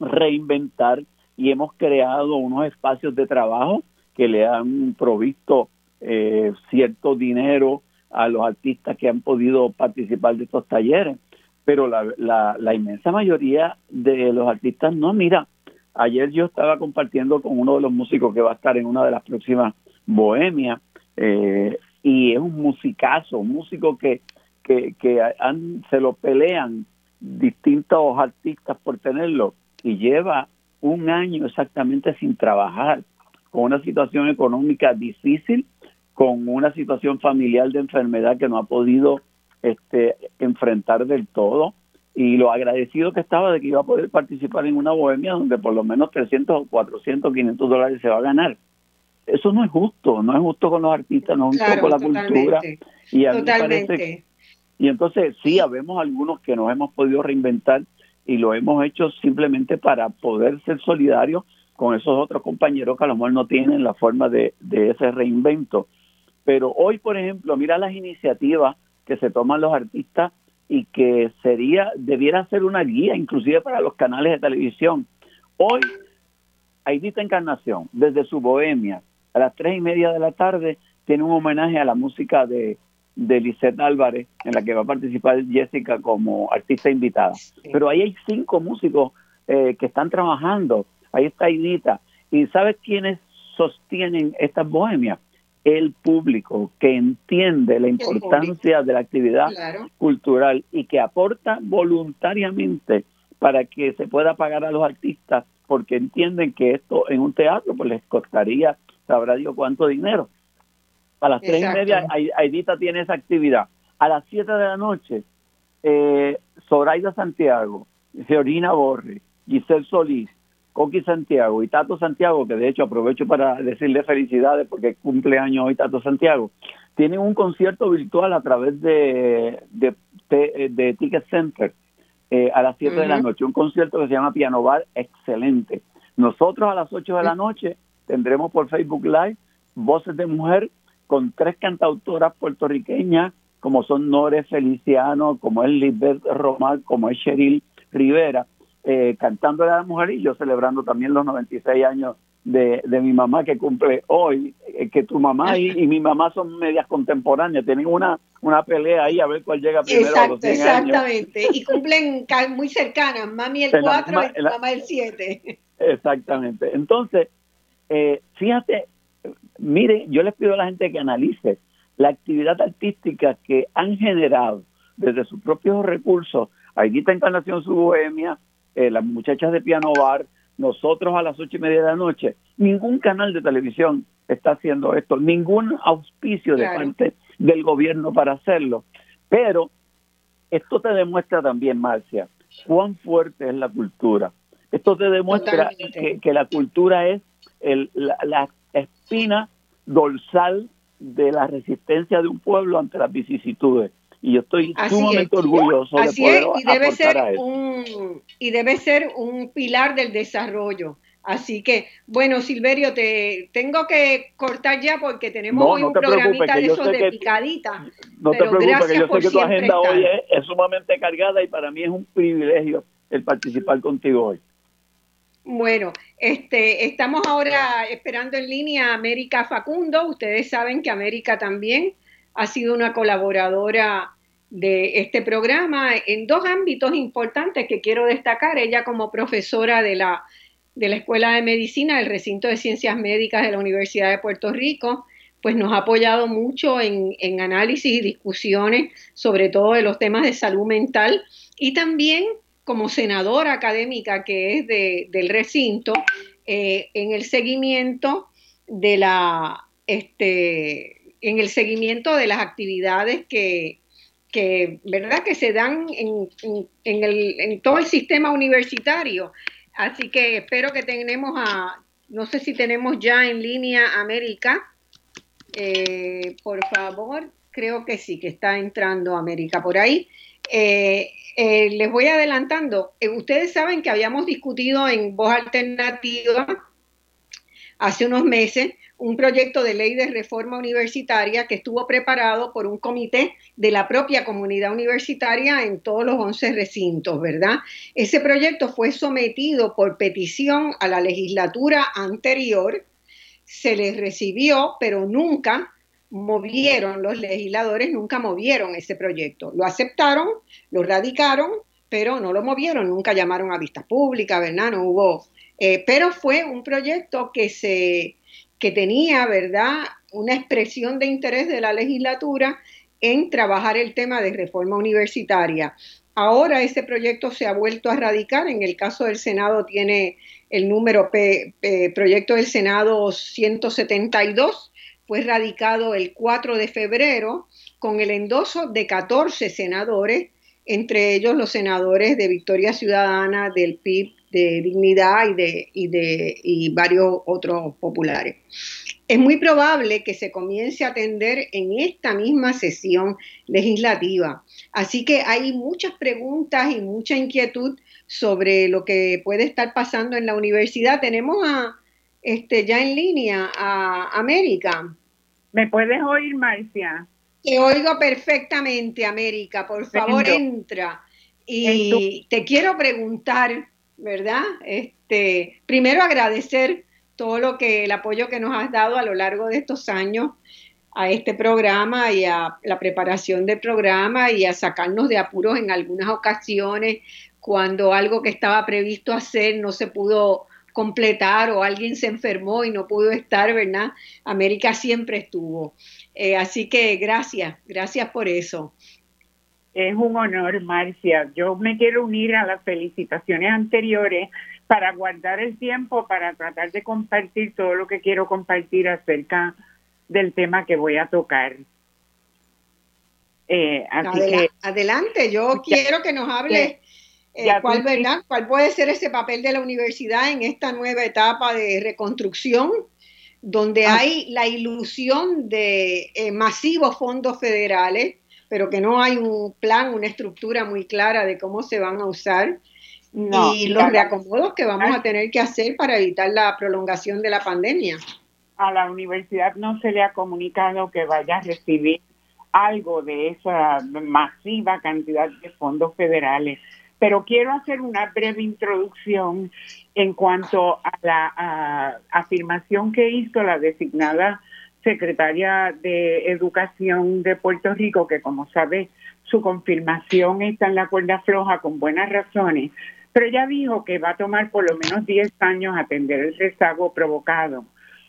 reinventar y hemos creado unos espacios de trabajo que le han provisto eh, cierto dinero a los artistas que han podido participar de estos talleres. Pero la, la, la inmensa mayoría de los artistas no, mira, Ayer yo estaba compartiendo con uno de los músicos que va a estar en una de las próximas Bohemias eh, y es un musicazo, un músico que, que, que se lo pelean distintos artistas por tenerlo y lleva un año exactamente sin trabajar, con una situación económica difícil, con una situación familiar de enfermedad que no ha podido este, enfrentar del todo y lo agradecido que estaba de que iba a poder participar en una bohemia donde por lo menos 300, 400, 500 dólares se va a ganar. Eso no es justo, no es justo con los artistas, no es justo con la cultura. Y a totalmente. Y entonces sí, habemos algunos que nos hemos podido reinventar y lo hemos hecho simplemente para poder ser solidarios con esos otros compañeros que a lo mejor no tienen la forma de, de ese reinvento. Pero hoy, por ejemplo, mira las iniciativas que se toman los artistas y que sería debiera ser una guía inclusive para los canales de televisión. Hoy, Aidita Encarnación, desde su bohemia, a las tres y media de la tarde, tiene un homenaje a la música de, de Lisette Álvarez, en la que va a participar Jessica como artista invitada. Pero ahí hay cinco músicos eh, que están trabajando. Ahí está Aidita. ¿Y sabes quiénes sostienen estas bohemias? el público que entiende la importancia de la actividad cultural y que aporta voluntariamente para que se pueda pagar a los artistas porque entienden que esto en un teatro pues les costaría, sabrá Dios cuánto dinero. A las tres y media Aidita tiene esa actividad. A las siete de la noche, eh, Zoraida Santiago, Georgina Borri, Giselle Solís, Coqui Santiago y Tato Santiago, que de hecho aprovecho para decirle felicidades porque cumple años hoy Tato Santiago, tienen un concierto virtual a través de, de, Ticket Center eh, a las 7 de la noche, un concierto que se llama Piano Bar, excelente. Nosotros a las 8 de la noche tendremos por Facebook Live Voces de Mujer con tres cantautoras puertorriqueñas, como son Nore Feliciano, como es Lisbeth Román, como es Cheryl Rivera eh, cantándole a la mujer y yo celebrando también los 96 años de, de mi mamá que cumple hoy, eh, que tu mamá y, mi mamá son medias contemporáneas, tienen una, una pelea ahí a ver cuál llega primero a los 100 Exactamente, y cumplen muy cercanas, mami el 4 y mamá el 7. Exactamente, entonces, eh, fíjate, mire, yo les pido a la gente que analice la actividad artística que han generado desde sus propios recursos, Aidita Encarnación Su Bohemia, eh, las muchachas de Piano Bar, nosotros a las ocho y media de la noche. Ningún canal de televisión está haciendo esto, ningún auspicio de parte del gobierno para hacerlo. Pero esto te demuestra también, Marcia, cuán fuerte es la cultura. Esto te demuestra que, la cultura es la, espina dorsal de la resistencia de un pueblo ante las vicisitudes y yo estoy sumamente orgulloso de poder y debe ser un y debe ser un pilar del desarrollo Así que, bueno, Silverio, te tengo que cortar ya porque tenemos hoy un programita de esos de picadita. No te preocupes, que yo sé que tu agenda hoy es, sumamente cargada y para mí es un privilegio el participar contigo hoy. Bueno, este, estamos ahora esperando en línea a América Facundo. Ustedes saben que América también ha sido una colaboradora de este programa en dos ámbitos importantes que quiero destacar. Ella como profesora de la de la Escuela de Medicina del Recinto de Ciencias Médicas de la Universidad de Puerto Rico, pues nos ha apoyado mucho en, análisis y discusiones, sobre todo de los temas de salud mental, y también como senadora académica que es del recinto, eh, en el seguimiento de la este, en el seguimiento de las actividades que, verdad que se dan en, en todo el sistema universitario Así que espero que tenemos a, no sé si tenemos ya en línea América. Eh, por favor, creo que sí, que está entrando América por ahí. Eh, eh, les voy adelantando. ustedes saben que habíamos discutido en Voz Alternativa hace unos meses un proyecto de ley de reforma universitaria que estuvo preparado por un comité de la propia comunidad universitaria en todos los 11 recintos, ¿verdad? Ese proyecto fue sometido por petición a la legislatura anterior, se les recibió, pero nunca movieron, los legisladores nunca movieron ese proyecto. Lo aceptaron, lo radicaron, pero no lo movieron, nunca llamaron a vistas públicas, ¿verdad? No hubo... Eh, pero fue un proyecto que se que tenía, ¿verdad?, una expresión de interés de la legislatura en trabajar el tema de reforma universitaria. Ahora ese proyecto se ha vuelto a radicar, en el caso del Senado tiene el número P, proyecto del Senado 172, fue radicado el 4 de febrero con el endoso de 14 senadores, entre ellos los senadores de Victoria Ciudadana, del PIB, de dignidad y de, y de y varios otros populares. Es muy probable que se comience a atender en esta misma sesión legislativa. Así que hay muchas preguntas y mucha inquietud sobre lo que puede estar pasando en la universidad. Tenemos a este ya en línea a América. ¿Me puedes oír, Marcia? Te oigo perfectamente, América. Por favor, entra. Y te quiero preguntar, ¿verdad? Este, primero agradecer todo lo que el apoyo que nos has dado a lo largo de estos años a este programa y a la preparación del programa y a sacarnos de apuros en algunas ocasiones cuando algo que estaba previsto hacer no se pudo completar o alguien se enfermó y no pudo estar, ¿verdad? América siempre estuvo. Eh, así que gracias, gracias por eso. Es un honor, Marcia. Yo me quiero unir a las felicitaciones anteriores para guardar el tiempo para tratar de compartir todo lo que quiero compartir acerca del tema que voy a tocar. Eh, así que, adelante, yo quiero que nos hable eh, cuál, ¿verdad? cuál puede ser ese papel de la universidad en esta nueva etapa de reconstrucción, donde ah. hay la ilusión de eh, masivos fondos federales pero que no hay un plan, una estructura muy clara de cómo se van a usar. y los reacomodos que vamos a tener que hacer para evitar la prolongación de la pandemia. A la universidad no se le ha comunicado que vaya a recibir algo de esa masiva cantidad de fondos federales. Pero quiero hacer una breve introducción en cuanto a la afirmación que hizo la designada secretaria de Educación de Puerto Rico, que como sabe, su confirmación está en la cuerda floja con buenas razones, pero ella dijo que va a tomar por lo menos 10 años atender el rezago provocado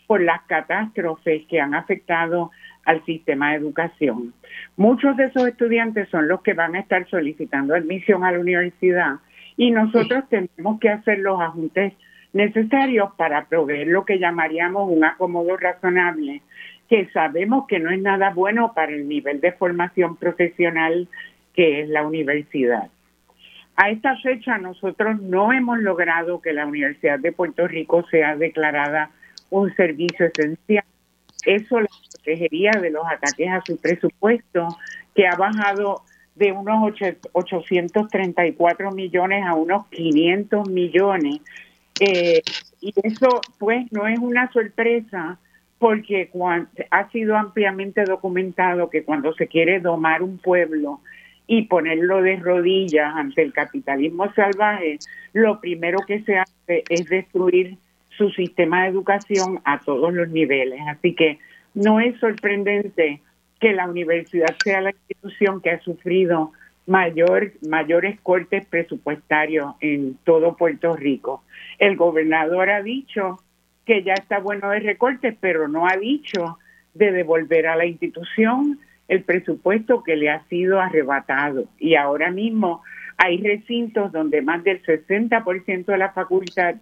por las catástrofes que han afectado al sistema de educación. Muchos de esos estudiantes son los que van a estar solicitando admisión a la universidad y nosotros tenemos que hacer los ajustes necesarios para proveer lo que llamaríamos un acomodo razonable, que sabemos que no es nada bueno para el nivel de formación profesional que es la universidad. A esta fecha nosotros no hemos logrado que la Universidad de Puerto Rico sea declarada un servicio esencial. Eso la protegería de los ataques a su presupuesto, que ha bajado de unos 834 millones a unos 500 millones. Eh, y eso pues no es una sorpresa porque ha sido ampliamente documentado que cuando se quiere domar un pueblo y ponerlo de rodillas ante el capitalismo salvaje, lo primero que se hace es destruir su sistema de educación a todos los niveles. Así que no es sorprendente que la universidad sea la institución que ha sufrido mayor, mayores cortes presupuestarios en todo Puerto Rico. El gobernador ha dicho que ya está bueno de recortes, pero no ha dicho de devolver a la institución el presupuesto que le ha sido arrebatado. Y ahora mismo hay recintos donde más del 60% de la facultad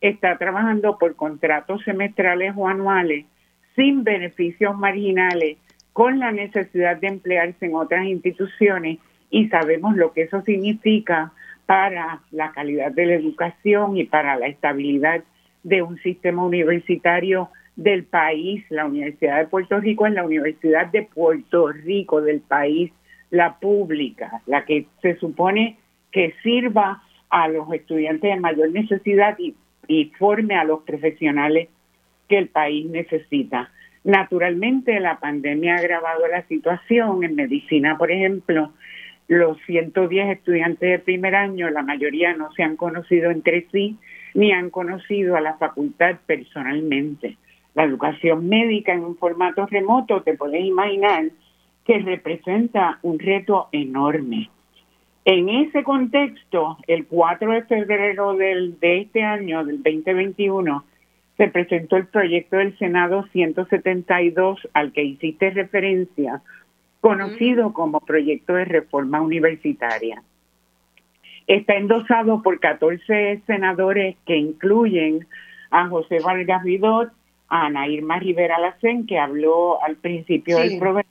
está trabajando por contratos semestrales o anuales sin beneficios marginales, con la necesidad de emplearse en otras instituciones y sabemos lo que eso significa para la calidad de la educación y para la estabilidad de un sistema universitario del país. La Universidad de Puerto Rico es la Universidad de Puerto Rico del país, la pública, la que se supone que sirva a los estudiantes de mayor necesidad y, y forme a los profesionales que el país necesita. Naturalmente, la pandemia ha agravado la situación. En medicina, por ejemplo, los 110 estudiantes de primer año, la mayoría no se han conocido entre sí ni han conocido a la facultad personalmente. La educación médica en un formato remoto, te puedes imaginar que representa un reto enorme. En ese contexto, el 4 de febrero del, de este año, del 2021, se presentó el proyecto del Senado 172 al que hiciste referencia, conocido como proyecto de reforma universitaria. Está endosado por 14 senadores que incluyen a José Vargas Vidot, a Ana Irma Rivera Lacén, que habló al principio del programa,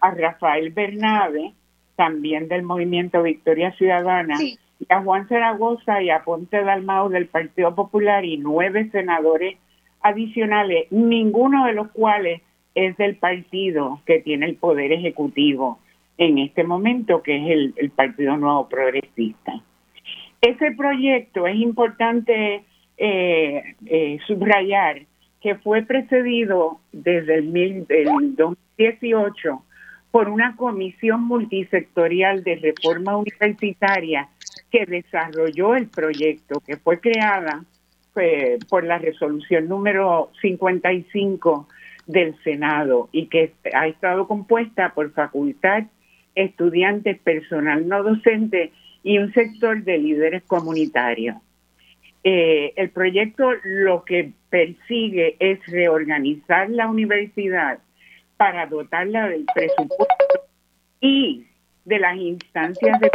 a Rafael Bernabe, también del Movimiento Victoria Ciudadana, y a Juan Zaragoza y a Ponte Dalmau del Partido Popular y nueve senadores adicionales, ninguno de los cuales es del partido que tiene el poder ejecutivo en este momento, que es el, Partido Nuevo Progresista. Ese proyecto es importante eh, eh, subrayar que fue precedido desde el, el 2018 por una comisión multisectorial de reforma universitaria que desarrolló el proyecto, que fue creada eh, por la resolución número 55 del Senado y que ha estado compuesta por facultad, estudiantes, personal no docente y un sector de líderes comunitarios. Eh, el proyecto lo que persigue es reorganizar la universidad para dotarla del presupuesto y de las instancias de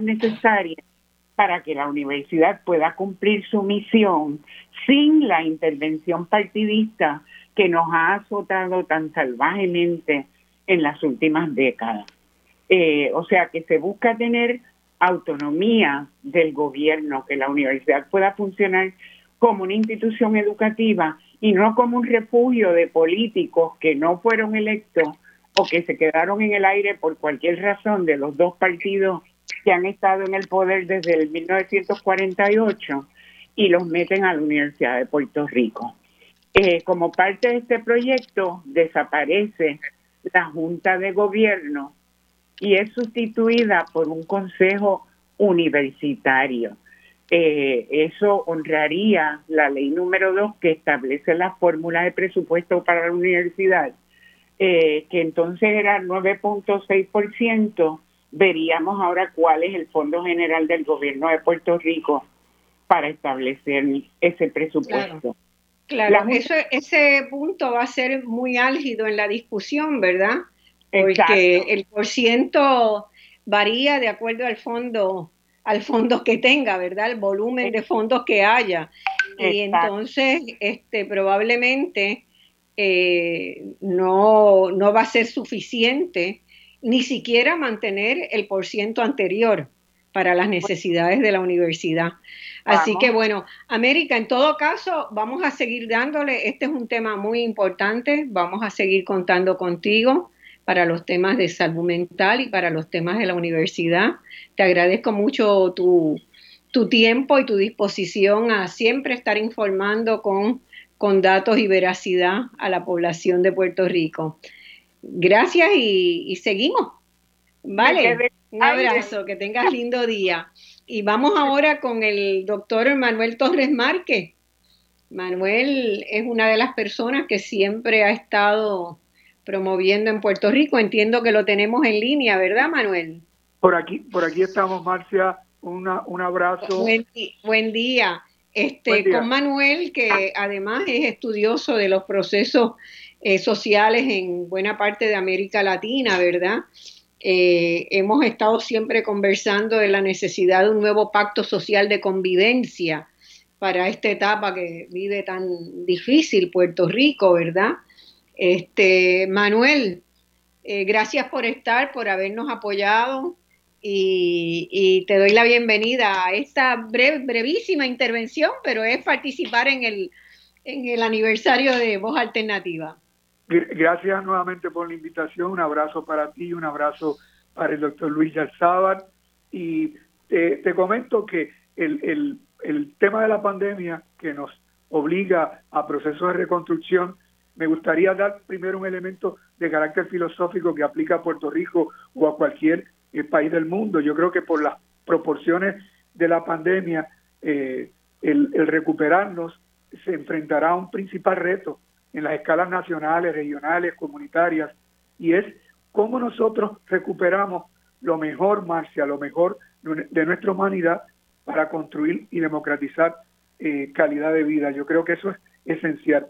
necesarias para que la universidad pueda cumplir su misión sin la intervención partidista que nos ha azotado tan salvajemente en las últimas décadas. Eh, o sea que se busca tener autonomía del gobierno, que la universidad pueda funcionar como una institución educativa y no como un refugio de políticos que no fueron electos o que se quedaron en el aire por cualquier razón de los dos partidos que han estado en el poder desde el 1948 y los meten a la Universidad de Puerto Rico. Eh, como parte de este proyecto desaparece la Junta de Gobierno y es sustituida por un consejo universitario. Eh, eso honraría la ley número 2 que establece la fórmula de presupuesto para la universidad, eh, que entonces era 9.6%. Veríamos ahora cuál es el Fondo General del Gobierno de Puerto Rico para establecer ese presupuesto. Claro, eso, ese punto va a ser muy álgido en la discusión, ¿verdad? porque el porciento varía de acuerdo al fondo al fondo que tenga, ¿verdad? El volumen de fondos que haya. y entonces este, probablemente eh, no, no va a ser suficiente ni siquiera mantener el porciento anterior para las necesidades de la universidad. Así que bueno, América, en todo caso, vamos a seguir dándole, este es un tema muy importante, vamos a seguir contando contigo para los temas de salud mental y para los temas de la universidad. Te agradezco mucho tu, tu tiempo y tu disposición a siempre estar informando con, con datos y veracidad a la población de Puerto Rico. Gracias y, seguimos. Vale, un abrazo, que tengas lindo día. Y vamos ahora con el doctor Manuel Torres Márquez. Manuel es una de las personas que siempre ha estado promoviendo en Puerto Rico. Entiendo que lo tenemos en línea, ¿verdad, Manuel? Por aquí, por aquí estamos, Marcia. Una, un abrazo. Buen, día. Este, Con Manuel, que además es estudioso de los procesos eh, sociales en buena parte de América Latina, ¿verdad? Eh, hemos estado siempre conversando de la necesidad de un nuevo pacto social de convivencia para esta etapa que vive tan difícil Puerto Rico, ¿verdad? Este, Manuel, eh, gracias por estar, por habernos apoyado y, te doy la bienvenida a esta brevísima intervención, pero es participar en el, en el aniversario de Voz Alternativa. Gracias nuevamente por la invitación, un abrazo para ti, un abrazo para el doctor Luis Yalzábal y te, te comento que el, el, el tema de la pandemia que nos obliga a procesos de reconstrucción me gustaría dar primero un elemento de carácter filosófico que aplica a Puerto Rico o a cualquier eh, país del mundo. Yo creo que por las proporciones de la pandemia, eh, el, recuperarnos se enfrentará a un principal reto en las escalas nacionales, regionales, comunitarias, y es cómo nosotros recuperamos lo mejor, Marcia, lo mejor de nuestra humanidad para construir y democratizar eh, calidad de vida. Yo creo que eso es esencial.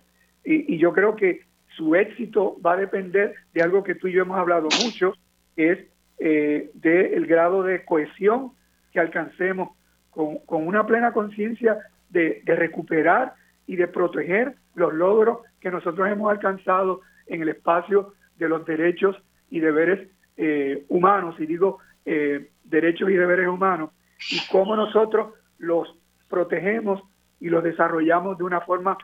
Y, yo creo que su éxito va a depender de algo que tú y yo hemos hablado mucho, que es eh, del grado de cohesión que alcancemos con, una plena conciencia de, recuperar y de proteger los logros que nosotros hemos alcanzado en el espacio de los derechos y deberes eh, humanos, y digo eh, derechos y deberes humanos, y cómo nosotros los protegemos y los desarrollamos de una forma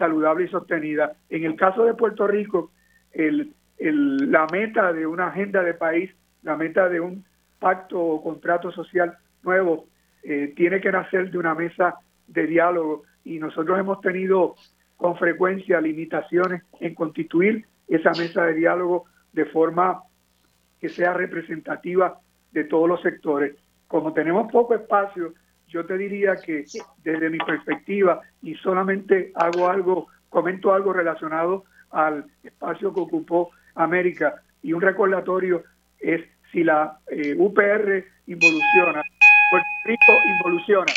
saludable y sostenida. En el caso de Puerto Rico, la meta de una agenda de país, la meta de un pacto o contrato social nuevo, eh, tiene que nacer de una mesa de diálogo y nosotros hemos tenido con frecuencia limitaciones en constituir esa mesa de diálogo de forma que sea representativa de todos los sectores. Como tenemos poco espacio yo te diría que desde mi perspectiva, y solamente hago algo, comento algo relacionado al espacio que ocupó América, y un recordatorio es si la eh, UPR involuciona, Puerto Rico involuciona.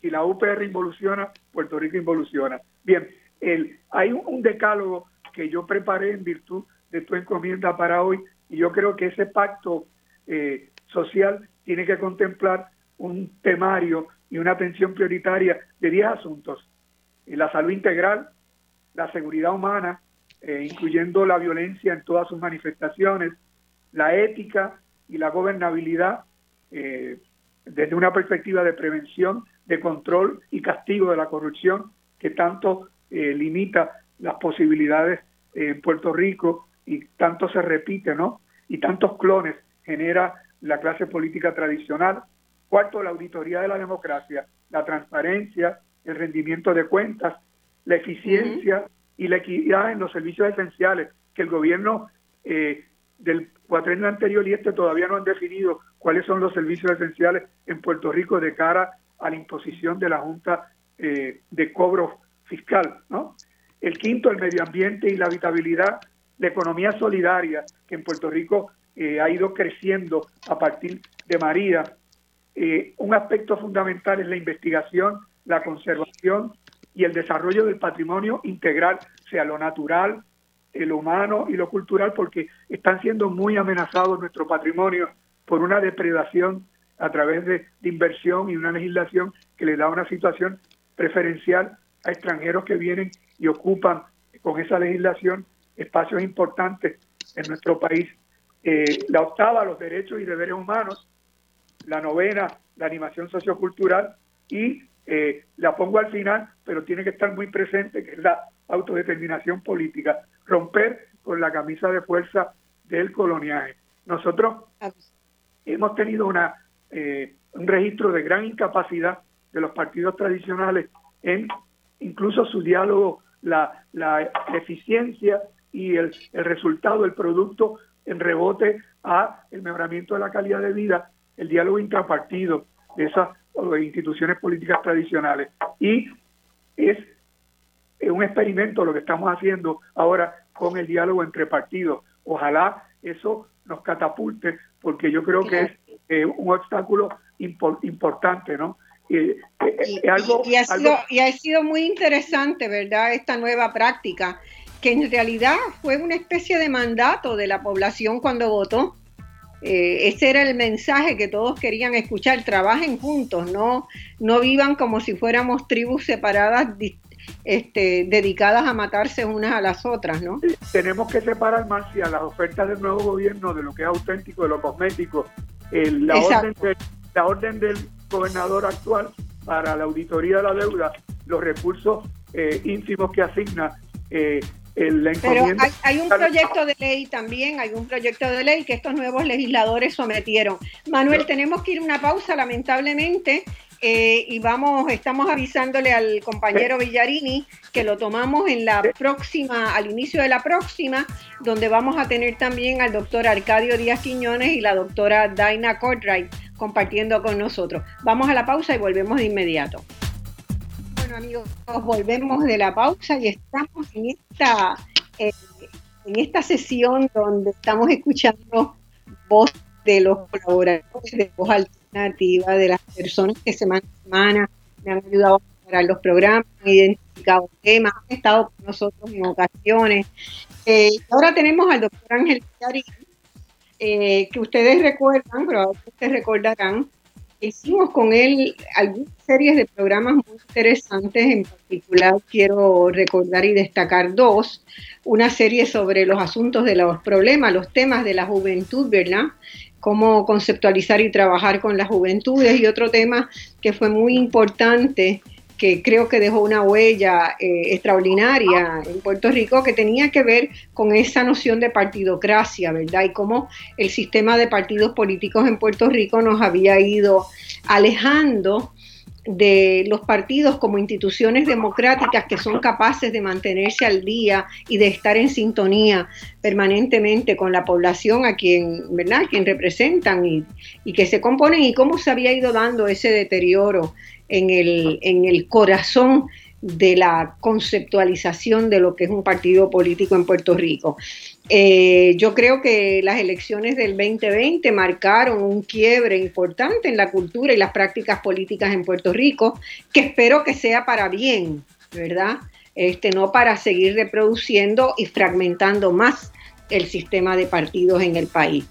Si la UPR involuciona, Puerto Rico involuciona. Bien, el, hay un, decálogo que yo preparé en virtud de tu encomienda para hoy, y yo creo que ese pacto eh, social tiene que contemplar un temario y una atención prioritaria de 10 asuntos. La salud integral, la seguridad humana, eh, incluyendo la violencia en todas sus manifestaciones, la ética y la gobernabilidad eh, desde una perspectiva de prevención, de control y castigo de la corrupción que tanto eh, limita las posibilidades en Puerto Rico y tanto se repite, ¿no? Y tantos clones genera la clase política tradicional Cuarto, la auditoría de la democracia, la transparencia, el rendimiento de cuentas, la eficiencia y la equidad en los servicios esenciales, que el gobierno eh, del cuatrenio anterior y este todavía no han definido cuáles son los servicios esenciales en Puerto Rico de cara a la imposición de la Junta eh, de Cobro Fiscal. ¿no? El quinto, el medio ambiente y la habitabilidad, la economía solidaria, que en Puerto Rico eh, ha ido creciendo a partir de María eh, un aspecto fundamental es la investigación, la conservación y el desarrollo del patrimonio integral, sea lo natural, lo humano y lo cultural, porque están siendo muy amenazados nuestro patrimonio por una depredación a través de, inversión y una legislación que le da una situación preferencial a extranjeros que vienen y ocupan con esa legislación espacios importantes en nuestro país. Eh, la octava, los derechos y deberes humanos. La novena, la animación sociocultural. Y eh, la pongo al final, pero tiene que estar muy presente, que es la autodeterminación política. Romper con la camisa de fuerza del coloniaje. Nosotros hemos tenido una, eh, un registro de gran incapacidad de los partidos tradicionales en incluso su diálogo, la, la eficiencia y el, el, resultado, el producto en rebote a el mejoramiento de la calidad de vida, el diálogo intrapartido de esas instituciones políticas tradicionales. Y es un experimento lo que estamos haciendo ahora con el diálogo entre partidos. Ojalá eso nos catapulte, porque yo creo que es eh, un obstáculo importante, ¿no? Eh, y, algo, y, ha sido, y ha sido muy interesante, ¿verdad? Esta nueva práctica, que en realidad fue una especie de mandato de la población cuando votó. Eh, ese era el mensaje que todos querían escuchar, trabajen juntos, no, no vivan como si fuéramos tribus separadas este, dedicadas a matarse unas a las otras, ¿no? Tenemos que separar, Marcia, las ofertas del nuevo gobierno de lo que es auténtico, de lo cosmético. la, orden la orden del gobernador actual para la auditoría de la deuda, los recursos eh, ínfimos que asigna eh, Pero hay, un proyecto de ley también, hay un proyecto de ley que estos nuevos legisladores sometieron. Manuel, tenemos que ir a una pausa, lamentablemente. Eh, y vamos, estamos avisándole al compañero Villarini que lo tomamos en la próxima, al inicio de la próxima, donde vamos a tener también al doctor Arcadio Díaz Quiñones y la doctora Daina Cortright compartiendo con nosotros. Vamos a la pausa y volvemos de inmediato. Amigos, volvemos de la pausa y estamos en esta, eh, en esta sesión donde estamos escuchando voz de los colaboradores de voz alternativa, de las personas que semana a semana me han ayudado a preparar los programas, han identificado temas, han estado con nosotros en ocasiones. Eh, ahora tenemos al doctor Ángel Pillarín, eh, que ustedes recuerdan, pero ustedes recordarán, hicimos con él algunas series de programas muy interesantes, en particular quiero recordar y destacar dos, una serie sobre los asuntos de los problemas, los temas de la juventud, ¿verdad? Cómo conceptualizar y trabajar con las juventudes. Y otro tema que fue muy importante que creo que dejó una huella eh, extraordinaria en Puerto Rico que tenía que ver con esa noción de partidocracia, ¿verdad? Y cómo el sistema de partidos políticos en Puerto Rico nos había ido alejando de los partidos como instituciones democráticas que son capaces de mantenerse al día y de estar en sintonía permanentemente con la población a quien, ¿verdad? quien representan y que se componen y cómo se había ido dando ese deterioro en el, en el corazón de la conceptualización de lo que es un partido político en Puerto Rico. Eh, yo creo que las elecciones del 2020 marcaron un quiebre importante en la cultura y las prácticas políticas en Puerto Rico, que espero que sea para bien, ¿verdad? Este, no para seguir reproduciendo y fragmentando más el sistema de partidos en el país.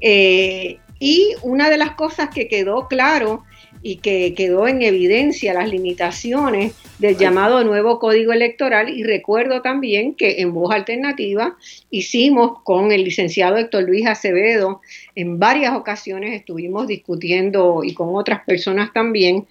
Eh, y una de las cosas que quedó claro y que quedó en evidencia las limitaciones del llamado nuevo código electoral. Y recuerdo también que en voz alternativa hicimos con el licenciado Héctor Luis Acevedo en varias ocasiones estuvimos discutiendo y con otras personas también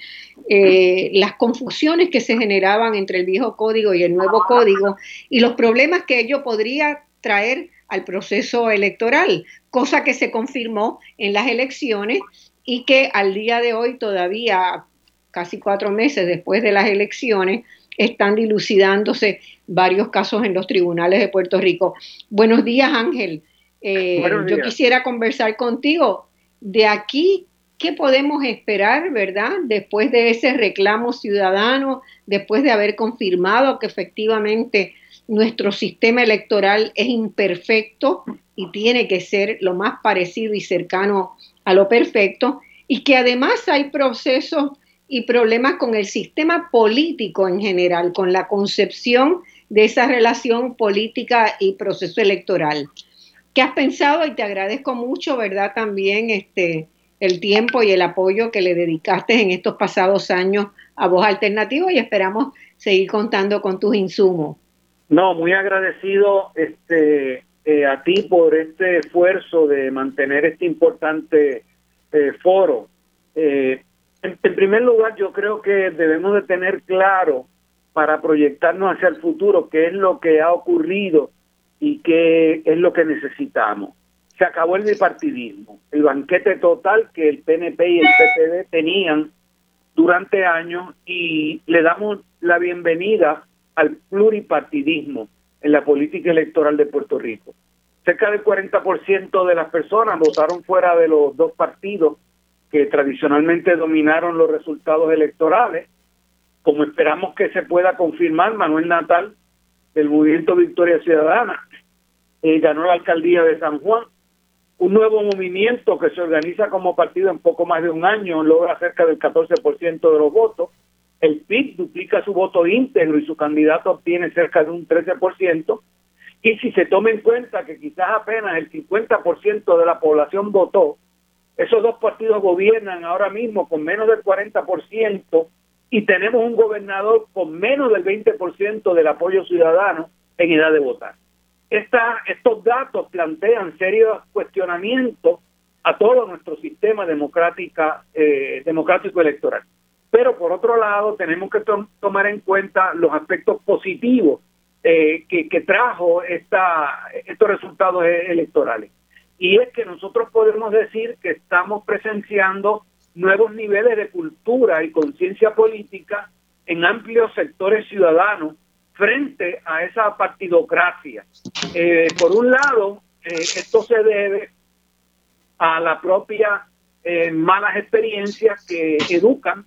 eh, las confusiones que se generaban entre el viejo código y el nuevo código y los problemas que ello podría traer al proceso electoral, cosa que se confirmó en las elecciones y que al día de hoy todavía, casi cuatro meses después de las elecciones, están dilucidándose varios casos en los tribunales de Puerto Rico. Buenos días, Ángel. Eh, yo quisiera conversar contigo de aquí, ¿qué podemos esperar, verdad? Después de ese reclamo ciudadano, después de haber confirmado que efectivamente nuestro sistema electoral es imperfecto y tiene que ser lo más parecido y cercano a lo perfecto y que además hay procesos y problemas con el sistema político en general, con la concepción de esa relación política y proceso electoral. ¿Qué has pensado? Y te agradezco mucho, ¿verdad? También este, el tiempo y el apoyo que le dedicaste en estos pasados años a Voz Alternativa y esperamos seguir contando con tus insumos. No, muy agradecido este, eh, a ti por este esfuerzo de mantener este importante eh, foro. Eh, en, primer lugar, yo creo que debemos de tener claro para proyectarnos hacia el futuro qué es lo que ha ocurrido y qué es lo que necesitamos. Se acabó el bipartidismo, el banquete total que el PNP y el PPD tenían durante años y le damos la bienvenida al pluripartidismo en la política electoral de Puerto Rico. Cerca del 40% de las personas votaron fuera de los dos partidos que tradicionalmente dominaron los resultados electorales. Como esperamos que se pueda confirmar, Manuel Natal, del Movimiento Victoria Ciudadana, ganó la alcaldía de San Juan. Un nuevo movimiento que se organiza como partido en poco más de un año logra cerca del 14% de los votos. El PIB duplica su voto íntegro y su candidato obtiene cerca de un 13%. Y si se toma en cuenta que quizás apenas el 50% de la población votó, esos dos partidos gobiernan ahora mismo con menos del 40% y tenemos un gobernador con menos del 20% del apoyo ciudadano en edad de votar. Estos datos plantean serios cuestionamientos a todo nuestro sistema democrática, eh, democrático electoral. Pero por otro lado, tenemos que tomar en cuenta los aspectos positivos eh, que, trajo esta, estos resultados e-, electorales. Y es que nosotros podemos decir que estamos presenciando nuevos niveles de cultura y conciencia política en amplios sectores ciudadanos frente a esa partidocracia. Eh, por un lado, eh, esto se debe a la propia malas experiencias que educan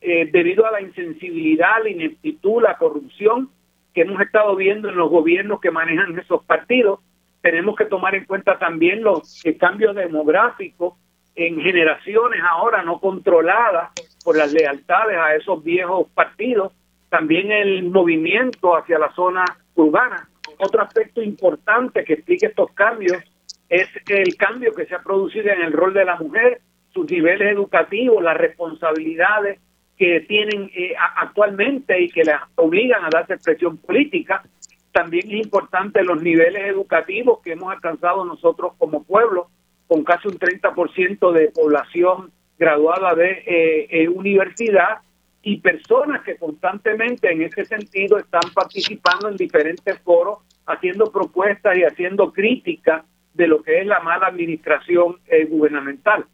debido a la insensibilidad, la ineptitud, la corrupción que hemos estado viendo en los gobiernos que manejan esos partidos. Tenemos que tomar en cuenta también los cambios demográficos en generaciones ahora no controladas por las lealtades a esos viejos partidos, también el movimiento hacia la zona urbana. Otro aspecto importante que explica estos cambios es el cambio que se ha producido en el rol de la mujer, sus niveles educativos, las responsabilidades que tienen eh, actualmente y que les obligan a darse expresión política. También es importante los niveles educativos que hemos alcanzado nosotros como pueblo, con casi un 30% de población graduada de eh, eh, universidad y personas que constantemente en ese sentido están participando en diferentes foros, haciendo propuestas y haciendo críticas de lo que es la mala administración gubernamental.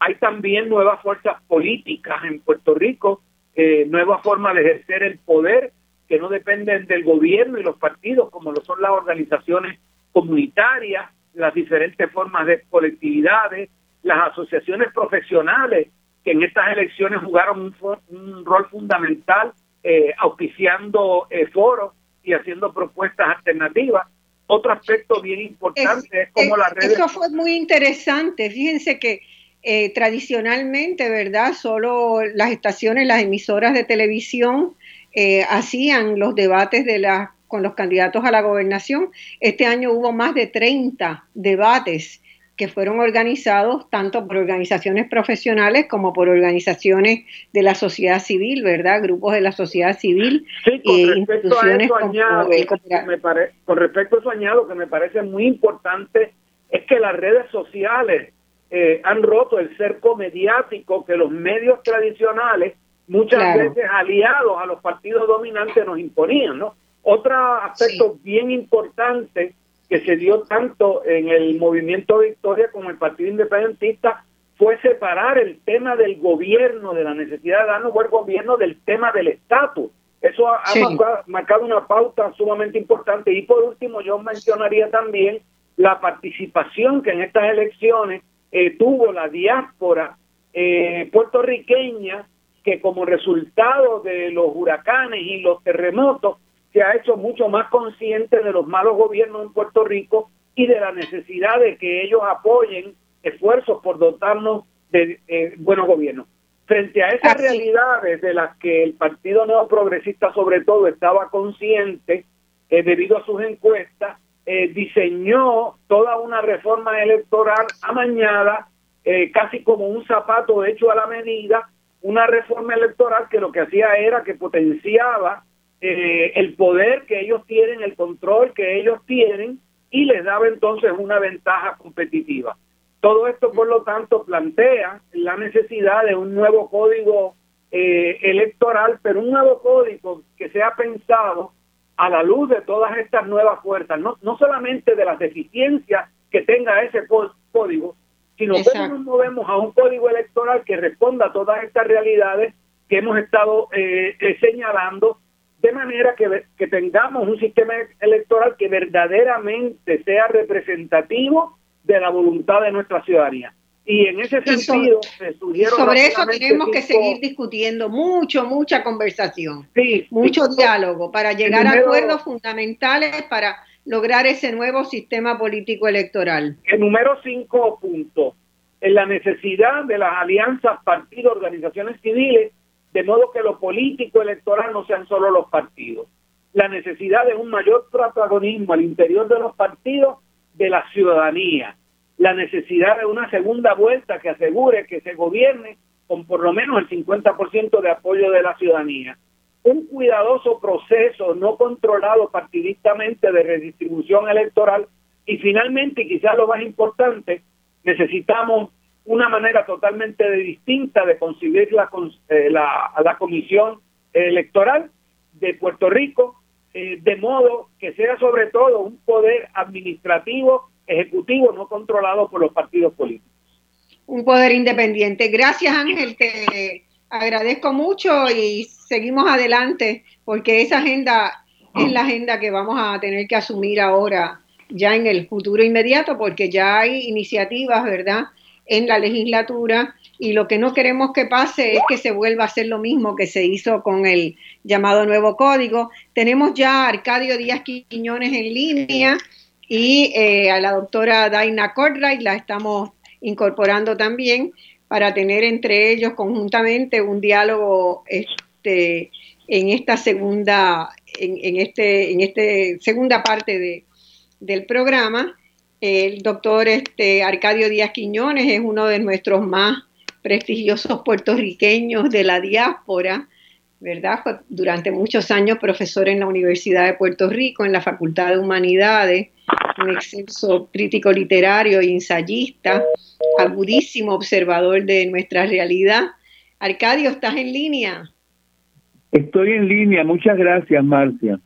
Hay también nuevas fuerzas políticas en Puerto Rico, eh, nuevas formas de ejercer el poder que no dependen del gobierno y los partidos, como lo son las organizaciones comunitarias, las diferentes formas de colectividades, las asociaciones profesionales que en estas elecciones jugaron un, rol fundamental eh, auspiciando eh, foros y haciendo propuestas alternativas. Otro aspecto bien importante es, como las redes... Eso fue muy interesante. Fíjense que eh, tradicionalmente, ¿verdad? Solo las estaciones, las emisoras de televisión eh, hacían los debates de la, con los candidatos a la gobernación. Este año hubo más de 30 debates que fueron organizados tanto por organizaciones profesionales como por organizaciones de la sociedad civil, ¿verdad? Grupos de la sociedad civil sí, con eh, instituciones a con respecto a eso añado que me parece muy importante es que las redes sociales eh, han roto el cerco mediático que los medios tradicionales, muchas veces aliados a los partidos dominantes, nos imponían, ¿no? Otro aspecto bien importante que se dio tanto en el movimiento Victoria como el Partido Independentista fue separar el tema del gobierno, de la necesidad de darnos buen gobierno, del tema del estatus. Eso ha, ha marcado una pauta sumamente importante. Y por último, yo mencionaría también la participación que en estas elecciones eh, tuvo la diáspora eh, puertorriqueña que como resultado de los huracanes y los terremotos se ha hecho mucho más consciente de los malos gobiernos en Puerto Rico y de la necesidad de que ellos apoyen esfuerzos por dotarnos de eh, buenos gobiernos. Frente a esas realidades de las que el Partido Neoprogresista sobre todo estaba consciente debido a sus encuestas, eh, diseñó toda una reforma electoral amañada eh, casi como un zapato hecho a la medida, una reforma electoral que lo que hacía era que potenciaba eh, el poder que ellos tienen, el control que ellos tienen y les daba entonces una ventaja competitiva. Todo esto, por lo tanto, plantea la necesidad de un nuevo código eh, electoral, pero un nuevo código que sea pensado a la luz de todas estas nuevas fuerzas, no, no solamente de las deficiencias que tenga ese código, sino cómo nos movemos a un código electoral que responda a todas estas realidades que hemos estado eh, eh, señalando, de manera que, que tengamos un sistema electoral que verdaderamente sea representativo de la voluntad de nuestra ciudadanía. Y en ese sentido sobre, Sobre eso tenemos que seguir discutiendo, mucho, mucha conversación, mucho diálogo para llegar a acuerdos fundamentales para lograr ese nuevo sistema político electoral? El número cinco punto, en la necesidad de las alianzas, partidos, organizaciones civiles, de modo que lo político electoral no sean solo los partidos. La necesidad de un mayor protagonismo al interior de los partidos de la ciudadanía. La necesidad de una segunda vuelta que asegure que se gobierne con por lo menos el 50% de apoyo de la ciudadanía. Un cuidadoso proceso no controlado partidistamente de redistribución electoral y finalmente, quizás lo más importante, necesitamos una manera totalmente distinta de concebir la, eh, la, la comisión electoral de Puerto Rico, eh, de modo que sea sobre todo un poder administrativo, ejecutivo, no controlado por los partidos políticos. Un poder independiente. Gracias Ángel, te agradezco mucho y seguimos adelante porque esa agenda es la agenda que vamos a tener que asumir ahora, ya en el futuro inmediato, porque ya hay iniciativas, ¿verdad?, en la legislatura y lo que no queremos que pase es que se vuelva a hacer lo mismo que se hizo con el llamado nuevo código. Tenemos ya a Arcadio Díaz Quiñones en línea y eh, a la doctora Daina Cordray la estamos incorporando también para tener entre ellos conjuntamente un diálogo este, en esta segunda, en, este, en este segunda parte de, del programa. El doctor este, Arcadio Díaz Quiñones es uno de nuestros más prestigiosos puertorriqueños de la diáspora, ¿verdad? Durante muchos años profesor en la Universidad de Puerto Rico, en la Facultad de Humanidades, un excelso crítico literario y ensayista, agudísimo observador de nuestra realidad. Arcadio, ¿estás en línea? Estoy en línea, muchas gracias, Marcia.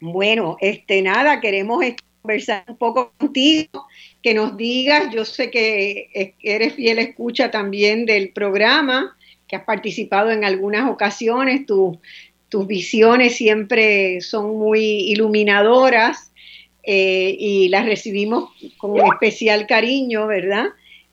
Bueno, este nada, queremos conversar un poco contigo, que nos digas, yo sé que eres fiel escucha también del programa, que has participado en algunas ocasiones, tus visiones siempre son muy iluminadoras eh, y las recibimos con especial cariño, ¿verdad?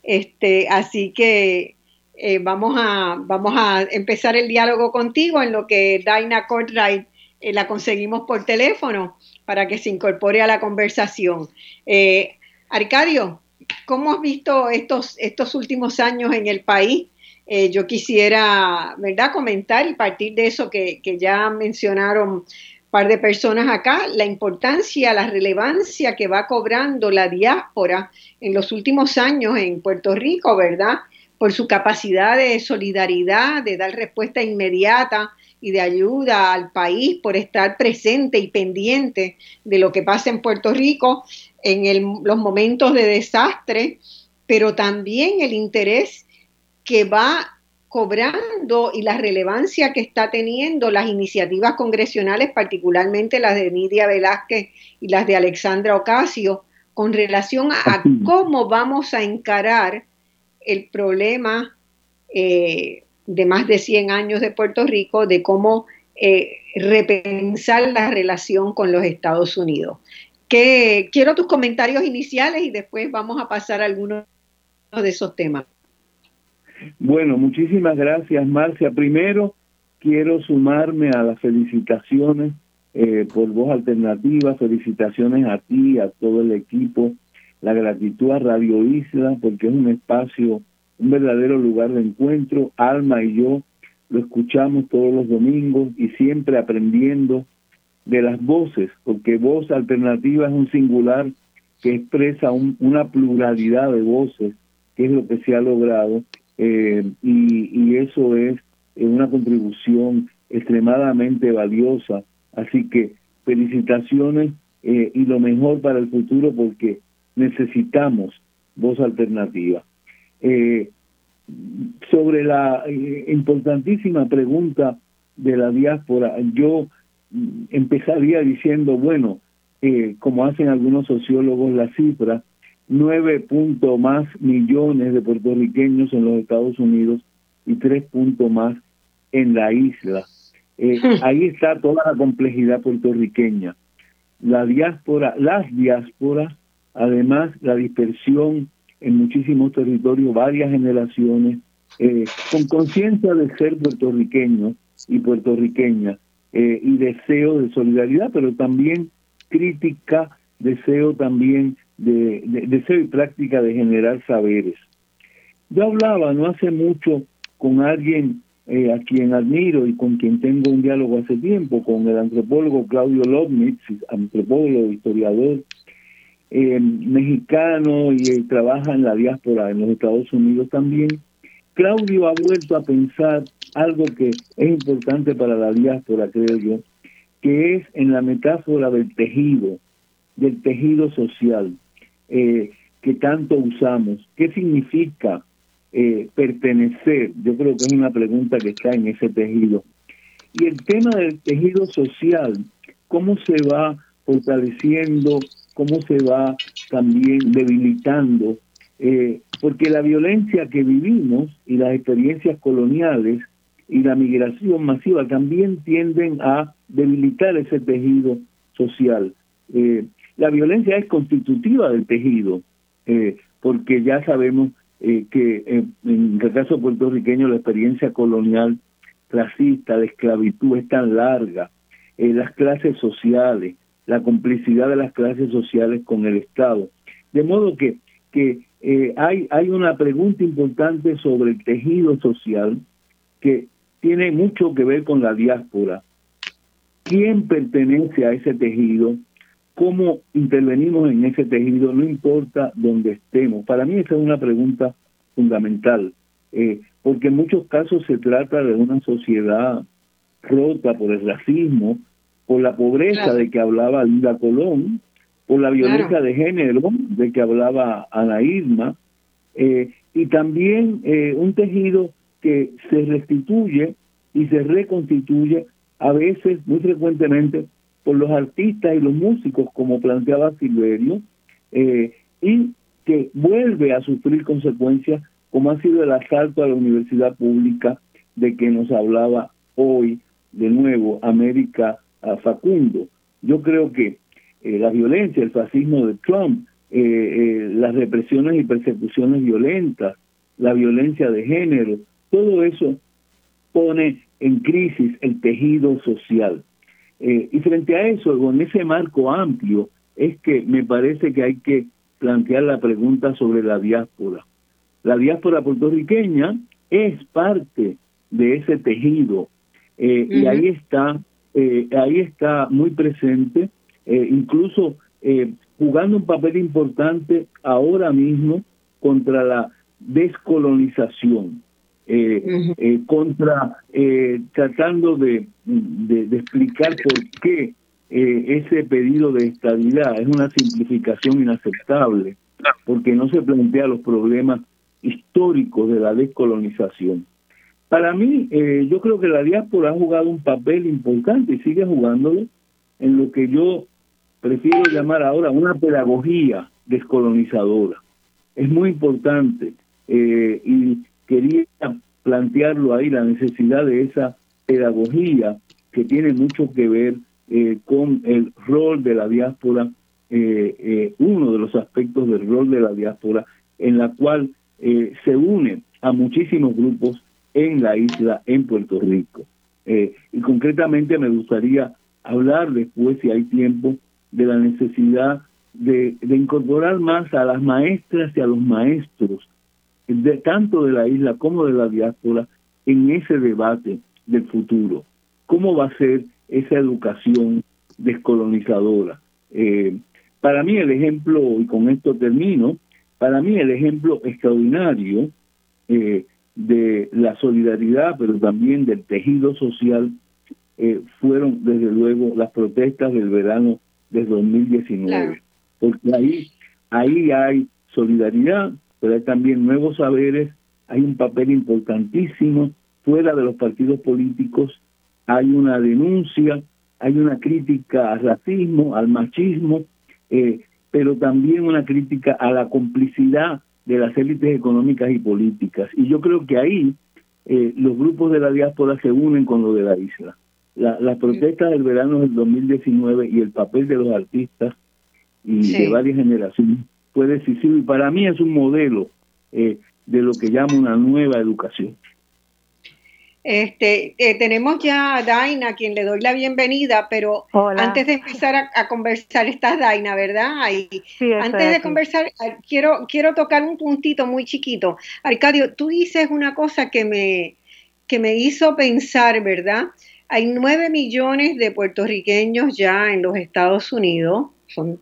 Este, así que eh, vamos, a, vamos a empezar el diálogo contigo en lo que Daina Cortright eh, la conseguimos por teléfono para que se incorpore a la conversación. Eh, Arcadio, ¿cómo has visto estos, estos últimos años en el país? yo quisiera, ¿verdad?, comentar y partir de eso que, que ya mencionaron un par de personas acá, la importancia, la relevancia que va cobrando la diáspora en los últimos años en Puerto Rico, ¿verdad? por su capacidad de solidaridad, de dar respuesta inmediata y de ayuda al país, por estar presente y pendiente de lo que pasa en Puerto Rico en los momentos de desastre, pero también el interés que va cobrando y la relevancia que está teniendo las iniciativas congresionales, particularmente las de Nidia Velázquez y las de Alexandra Ocasio, con relación a cómo vamos a encarar el problema eh, de más de 100 años de Puerto Rico, de cómo eh, repensar la relación con los Estados Unidos. Que, quiero tus comentarios iniciales y después vamos a pasar a algunos de esos temas. Bueno, muchísimas gracias, Marcia. Primero, quiero sumarme a las felicitaciones eh, por Voz Alternativa, felicitaciones a ti, a todo el equipo la gratitud a Radio Isla, porque es un espacio, un verdadero lugar de encuentro. Alma y yo lo escuchamos todos los domingos y siempre aprendiendo de las voces, porque voz alternativa es un singular que expresa una pluralidad de voces qué es lo que se ha logrado eh, y, eso es una contribución extremadamente valiosa. Así que felicitaciones eh, y lo mejor para el futuro porque necesitamos voz alternativa. Eh, sobre la importantísima pregunta de la diáspora, yo mm, empezaría diciendo, bueno, como hacen algunos sociólogos, la cifra nueve puntos más millones de puertorriqueños en los Estados Unidos y tres puntos más en la isla. Eh, ahí está toda la complejidad puertorriqueña. La diáspora, las diásporas, además la dispersión en muchísimos territorios, varias generaciones, eh, con conciencia de ser puertorriqueño y puertorriqueña eh, y deseo de solidaridad, pero también crítica, deseo también de, deseo y práctica de generar saberes. Yo hablaba no hace mucho con alguien eh, a quien admiro y con quien tengo un diálogo hace tiempo, con el antropólogo Claudio Lobnitz, antropólogo, historiador eh, mexicano y eh, trabaja en la diáspora en los Estados Unidos también. Claudio ha vuelto a pensar algo que es importante para la diáspora, creo yo, que es en la metáfora del tejido, del tejido social. Eh, que tanto usamos. ¿Qué significa eh, pertenecer? Yo creo que es una pregunta que está en ese tejido. Y el tema del tejido social, ¿cómo se va fortaleciendo? ¿Cómo se va también debilitando? Eh, porque la violencia que vivimos y las experiencias coloniales y la migración masiva también tienden a debilitar ese tejido social. Eh, la violencia es constitutiva del tejido, eh, porque ya sabemos eh, que en el caso puertorriqueño la experiencia colonial racista de esclavitud es tan larga, eh, las clases sociales, la complicidad de las clases sociales con el Estado. De modo que, que hay, hay una pregunta importante sobre el tejido social que tiene mucho que ver con la diáspora. ¿Quién pertenece a ese tejido? Cómo intervenimos en ese tejido, no importa dónde estemos. Para mí esa es una pregunta fundamental, eh, porque en muchos casos se trata de una sociedad rota por el racismo, por la pobreza de que hablaba Linda Colón, por la violencia de género de que hablaba Ana Irma, eh, y también eh, un tejido que se restituye y se reconstituye a veces, muy frecuentemente, por los artistas y los músicos, como planteaba Silverio, eh, y que vuelve a sufrir consecuencias, como ha sido el asalto a la universidad pública de que nos hablaba hoy de nuevo América Facundo. Yo creo que eh, la violencia, el fascismo de Trump, eh, las represiones y persecuciones violentas, la violencia de género, todo eso pone en crisis el tejido social. Eh, y frente a eso, con ese marco amplio, es que me parece que hay que plantear la pregunta sobre la diáspora. La diáspora puertorriqueña es parte de ese tejido eh, y ahí está, eh, ahí está muy presente, incluso jugando un papel importante ahora mismo contra la descolonización eh, eh, contra eh, tratando de, de, explicar por qué eh, ese pedido de estabilidad es una simplificación inaceptable, porque no se plantea los problemas históricos de la descolonización. Para mí, yo creo que la diáspora ha jugado un papel importante y sigue jugándolo en lo que yo prefiero llamar ahora una pedagogía descolonizadora. Es muy importante y quería plantearlo ahí, la necesidad de esa pedagogía que tiene mucho que ver eh, con el rol de la diáspora, eh, eh, uno de los aspectos del rol de la diáspora, en la cual se une a muchísimos grupos en la isla, en Puerto Rico. y concretamente me gustaría hablar después, si hay tiempo, de la necesidad de incorporar más a las maestras y a los maestros de tanto de la isla como de la diáspora en ese debate del futuro. ¿Cómo va a ser esa educación descolonizadora? Eh, para mí el ejemplo, y con esto termino, para mí el ejemplo extraordinario eh, de la solidaridad, pero también del tejido social, eh, fueron desde luego las protestas del verano de 2019. Porque ahí, ahí hay solidaridad, pero hay también nuevos saberes, hay un papel importantísimo fuera de los partidos políticos, hay una denuncia, hay una crítica al racismo, al machismo, eh, pero también una crítica a la complicidad de las élites económicas y políticas. Y yo creo que ahí eh, los grupos de la diáspora se unen con lo de la isla. La, las protestas del verano del 2019 y el papel de los artistas y de varias generaciones fue decisivo y para mí es un modelo eh, de lo que llamo una nueva educación. Este, eh, tenemos ya a Daina, a quien le doy la bienvenida, pero antes de empezar a, conversar, estás Daina, ¿verdad? antes de conversar, quiero, quiero tocar un puntito muy chiquito. Arcadio, tú dices una cosa que me, que me hizo pensar, ¿verdad? Hay nueve millones de puertorriqueños ya en los Estados Unidos, son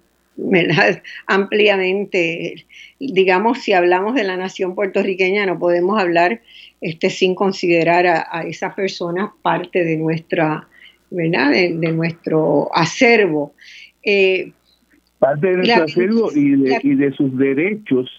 ampliamente, digamos, si hablamos de la nación puertorriqueña, no podemos hablar este, sin considerar a, esas personas parte de nuestra, ¿verdad? De, nuestro acervo. Eh, parte de nuestro acervo y de, sus derechos.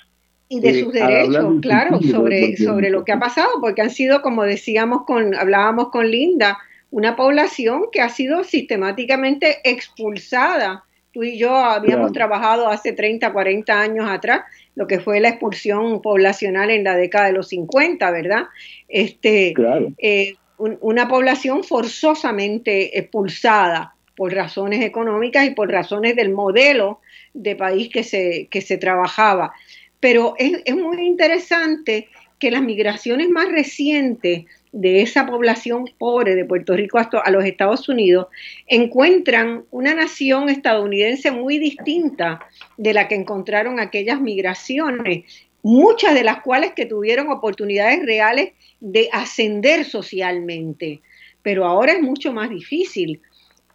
Y de sus eh, derechos, claro, sobre, sobre lo que ha pasado, porque han sido, como decíamos, con, hablábamos con Linda, una población que ha sido sistemáticamente expulsada tú y yo habíamos trabajado hace 30, 40 años atrás, lo que fue la expulsión poblacional en la década de los 50, ¿verdad? Este, eh, una población forzosamente expulsada por razones económicas y por razones del modelo de país que se, que se trabajaba. Pero es, es muy interesante que las migraciones más recientes de esa población pobre de Puerto Rico a los Estados Unidos, encuentran una nación estadounidense muy distinta de la que encontraron aquellas migraciones, muchas de las cuales que tuvieron oportunidades reales de ascender socialmente. Pero ahora es mucho más difícil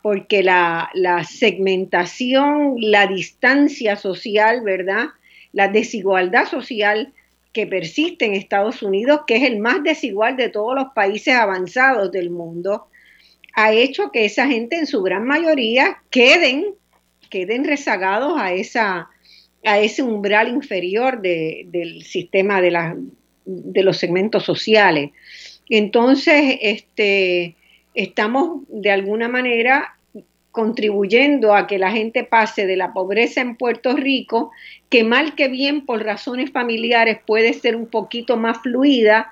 porque la, la segmentación, la distancia social, ¿verdad? La desigualdad social que persiste en Estados Unidos, que es el más desigual de todos los países avanzados del mundo, ha hecho que esa gente en su gran mayoría queden, queden rezagados a, esa, a ese umbral inferior del sistema de, de los segmentos sociales. Entonces, este, estamos de alguna manera contribuyendo a que la gente pase de la pobreza en Puerto Rico, que mal que bien por razones familiares puede ser un poquito más fluida,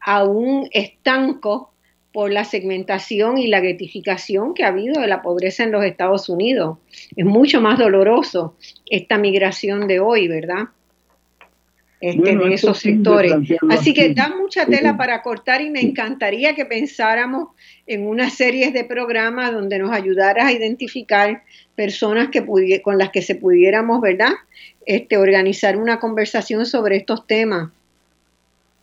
a un estanco por la segmentación y la gratificación que ha habido de la pobreza en los Estados Unidos. Es mucho más doloroso esta migración de hoy, ¿verdad? Este, en esos sectores. Así que da mucha tela para cortar y me encantaría que pensáramos en una serie de programas donde nos ayudaras a identificar personas que con las que se pudiéramos, ¿verdad? Este, organizar una conversación sobre estos temas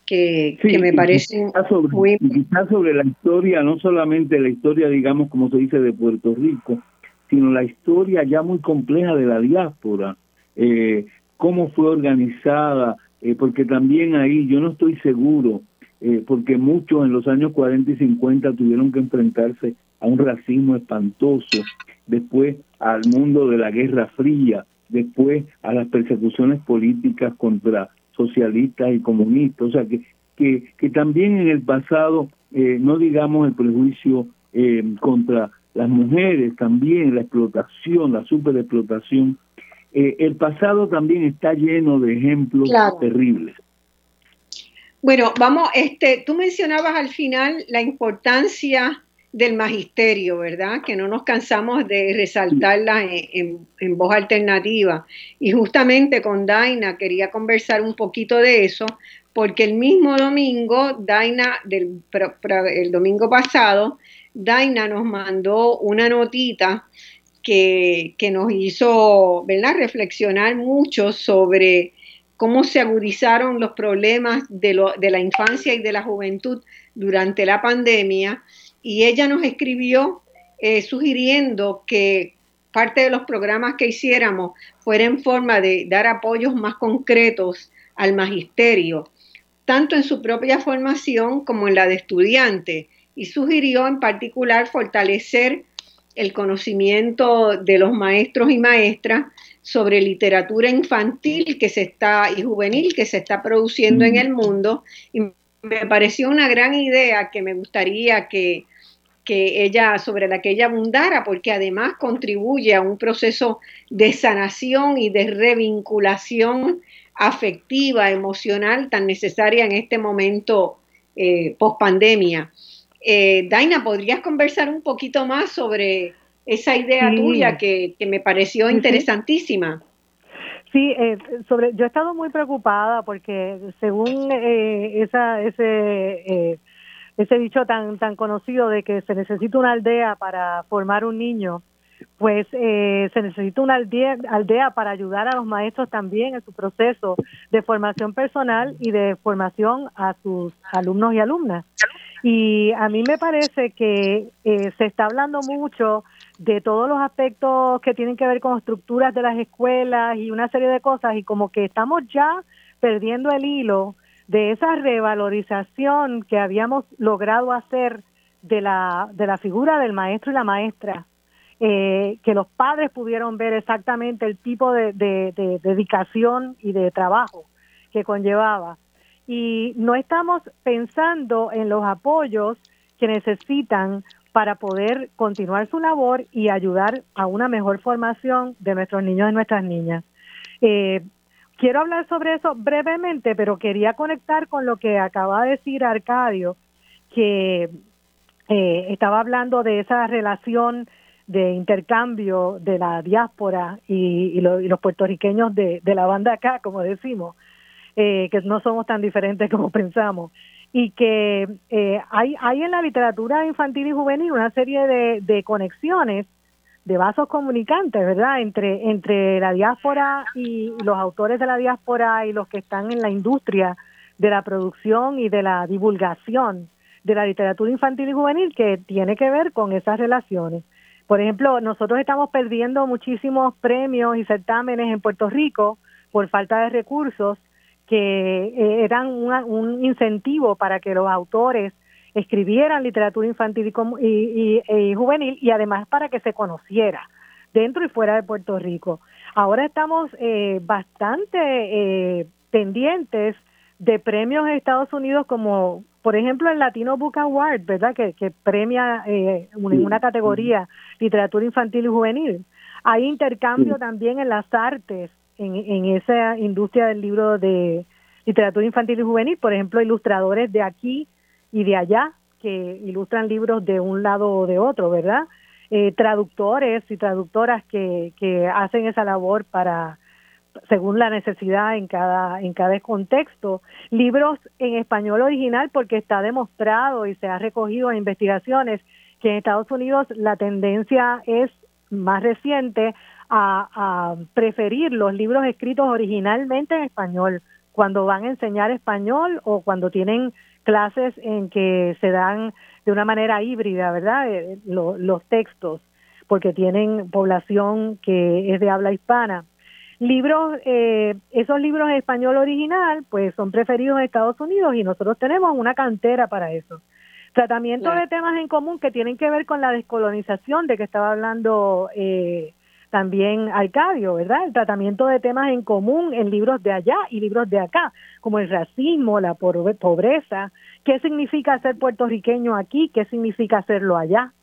que, me parecen sobre, muy... Quizás sobre la historia, no solamente la historia, digamos, como se dice, de Puerto Rico, sino la historia ya muy compleja de la diáspora. Eh, cómo fue organizada, eh, porque también ahí yo no estoy seguro, eh, porque muchos en los años 40 y 50 tuvieron que enfrentarse a un racismo espantoso, después al mundo de la Guerra Fría, después a las persecuciones políticas contra socialistas y comunistas, o sea que, que, que también en el pasado, eh, no digamos el prejuicio contra las mujeres, también la explotación, la superexplotación eh, el pasado también está lleno de ejemplos terribles. Bueno, vamos, este, tú mencionabas al final la importancia del magisterio, ¿verdad? Que no nos cansamos de resaltarla en, voz alternativa. Y justamente con Daina quería conversar un poquito de eso, porque el mismo domingo, Daina, del, el domingo pasado, Daina nos mandó una notita que, nos hizo reflexionar mucho sobre cómo se agudizaron los problemas de la infancia y de la juventud durante la pandemia. Y ella nos escribió eh, sugiriendo que parte de los programas que hiciéramos fuera en forma de dar apoyos más concretos al magisterio, tanto en su propia formación como en la de estudiante, y sugirió en particular fortalecer el conocimiento de los maestros y maestras sobre literatura infantil que se está y juvenil que se está produciendo en el mundo y me pareció una gran idea que me gustaría que, que ella sobre la que ella abundara porque además contribuye a un proceso de sanación y de revinculación afectiva, emocional tan necesaria en este momento eh, post pandemia. Eh, Daina, ¿podrías conversar un poquito más sobre esa idea tuya que, me pareció interesantísima? Sí, eh, sobre, yo he estado muy preocupada porque según eh, esa, ese, eh, ese dicho tan, tan conocido de que se necesita una aldea para formar un niño, pues se necesita una aldea, aldea para ayudar a los maestros también en su proceso de formación personal y de formación a sus alumnos y alumnas. Y a mí me parece que eh, se está hablando mucho de todos los aspectos que tienen que ver con estructuras de las escuelas y una serie de cosas y como que estamos ya perdiendo el hilo de esa revalorización que habíamos logrado hacer de la, de la figura del maestro y la maestra, eh, que los padres pudieron ver exactamente el tipo de dedicación y de trabajo que conllevaba y no estamos pensando en los apoyos que necesitan para poder continuar su labor y ayudar a una mejor formación de nuestros niños y nuestras niñas. Eh, quiero hablar sobre eso brevemente, pero quería conectar con lo que acaba de decir Arcadio, que eh, estaba hablando de esa relación de intercambio de la diáspora y, los puertorriqueños de, de la banda acá, como decimos. Eh, que no somos tan diferentes como pensamos y que eh, hay, hay en la literatura infantil y juvenil una serie de, de conexiones, de vasos comunicantes, ¿verdad?, entre, entre la diáspora y los autores de la diáspora y los que están en la industria de la producción y de la divulgación de la literatura infantil y juvenil que tiene que ver con esas relaciones. Por ejemplo, nosotros estamos perdiendo muchísimos premios y certámenes en Puerto Rico por falta de recursos que eh, eran un incentivo para que los autores escribieran literatura infantil y, y, juvenil y además para que se conociera dentro y fuera de Puerto Rico. Ahora estamos eh, bastante eh, pendientes de premios en Estados Unidos como, por ejemplo, el Latino Book Award, ¿verdad? Que, que premia en una categoría literatura infantil y juvenil. Hay intercambio también en las artes en, esa industria del libro de literatura infantil y juvenil, por ejemplo, ilustradores de aquí y de allá que ilustran libros de un lado o de otro, ¿verdad? Eh, traductores y traductoras que, que hacen esa labor para según la necesidad en cada en cada contexto libros en español original porque está demostrado y se ha recogido en investigaciones que en Estados Unidos la tendencia es más reciente a, preferir los libros escritos originalmente en español cuando van a enseñar español o cuando tienen clases en que se dan de una manera híbrida, ¿verdad? Eh, los textos, porque tienen población que es de habla hispana. Libros, eh, esos libros en español original, pues son preferidos en Estados Unidos y nosotros tenemos una cantera para eso. Tratamiento de temas en común que tienen que ver con la descolonización de que estaba hablando eh, también Arcadio, ¿verdad? El tratamiento de temas en común en libros de allá y libros de acá, como el racismo, la pobreza, qué significa ser puertorriqueño aquí, qué significa hacerlo allá.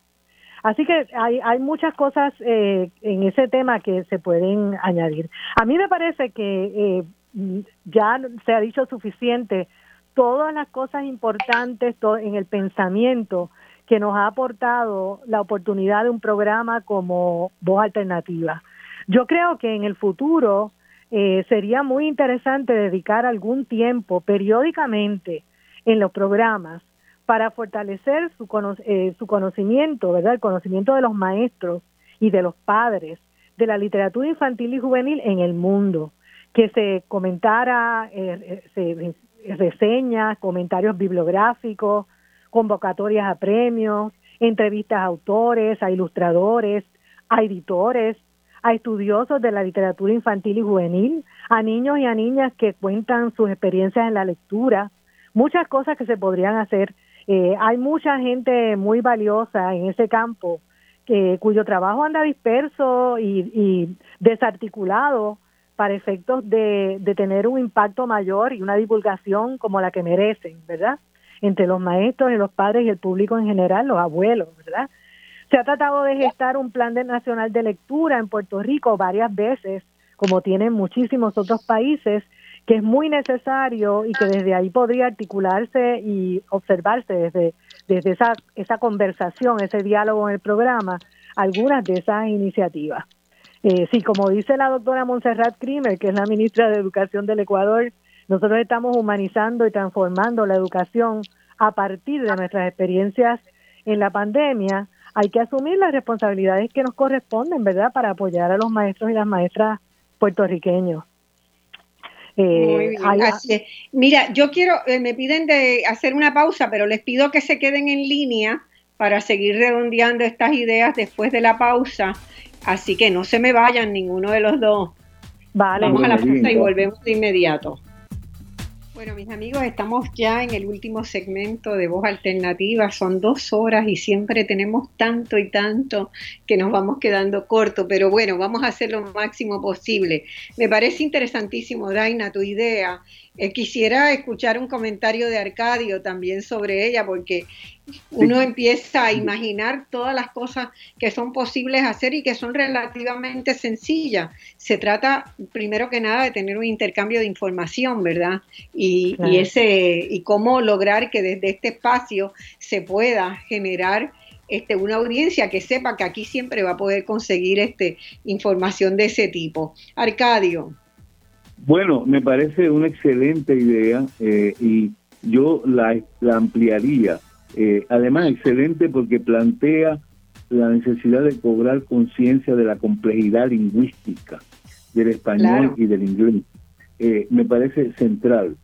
Así que hay, hay muchas cosas eh, en ese tema que se pueden añadir. A mí me parece que eh, ya se ha dicho suficiente todas las cosas importantes en el pensamiento que nos ha aportado la oportunidad de un programa como Voz Alternativa. Yo creo que en el futuro eh, sería muy interesante dedicar algún tiempo periódicamente en los programas para fortalecer su, eh, su conocimiento, ¿verdad? El conocimiento de los maestros y de los padres de la literatura infantil y juvenil en el mundo, que se comentara, eh, se, reseñas, comentarios bibliográficos, convocatorias a premios, entrevistas a autores, a ilustradores, a editores, a estudiosos de la literatura infantil y juvenil, a niños y a niñas que cuentan sus experiencias en la lectura, muchas cosas que se podrían hacer. Eh, hay mucha gente muy valiosa en ese campo que, cuyo trabajo anda disperso y, desarticulado para efectos de, de tener un impacto mayor y una divulgación como la que merecen, ¿verdad? Entre los maestros y los padres y el público en general, los abuelos, ¿verdad? Se ha tratado de gestar un plan de nacional de lectura en Puerto Rico varias veces, como tienen muchísimos otros países, que es muy necesario y que desde ahí podría articularse y observarse desde, desde esa, esa conversación, ese diálogo en el programa, algunas de esas iniciativas. Eh, sí, como dice la doctora Montserrat Krimer, que es la ministra de Educación del Ecuador, nosotros estamos humanizando y transformando la educación a partir de nuestras experiencias en la pandemia hay que asumir las responsabilidades que nos corresponden, ¿verdad?, para apoyar a los maestros y las maestras puertorriqueños. Eh, Mira, yo quiero, eh, me piden de hacer una pausa, pero les pido que se queden en línea para seguir redondeando estas ideas después de la pausa. Así que no se me vayan ninguno de los dos. Vale. Vamos a la pausa y volvemos de inmediato. Bueno, mis amigos, estamos ya en el último segmento de Voz Alternativa. Son dos horas y siempre tenemos tanto y tanto que nos vamos quedando corto, pero bueno, vamos a hacer lo máximo posible. Me parece interesantísimo, Daina, tu idea eh, quisiera escuchar un comentario de Arcadio también sobre ella, porque uno empieza a imaginar todas las cosas que son posibles hacer y que son relativamente sencillas. Se trata, primero que nada, de tener un intercambio de información, ¿verdad? Y, ese, y cómo lograr que desde este espacio se pueda generar este, una audiencia que sepa que aquí siempre va a poder conseguir este, información de ese tipo. Arcadio. Bueno, me parece una excelente idea eh, y yo la, ampliaría. Eh, además, excelente porque plantea la necesidad de cobrar conciencia de la complejidad lingüística del español y del inglés. Eh, me parece central.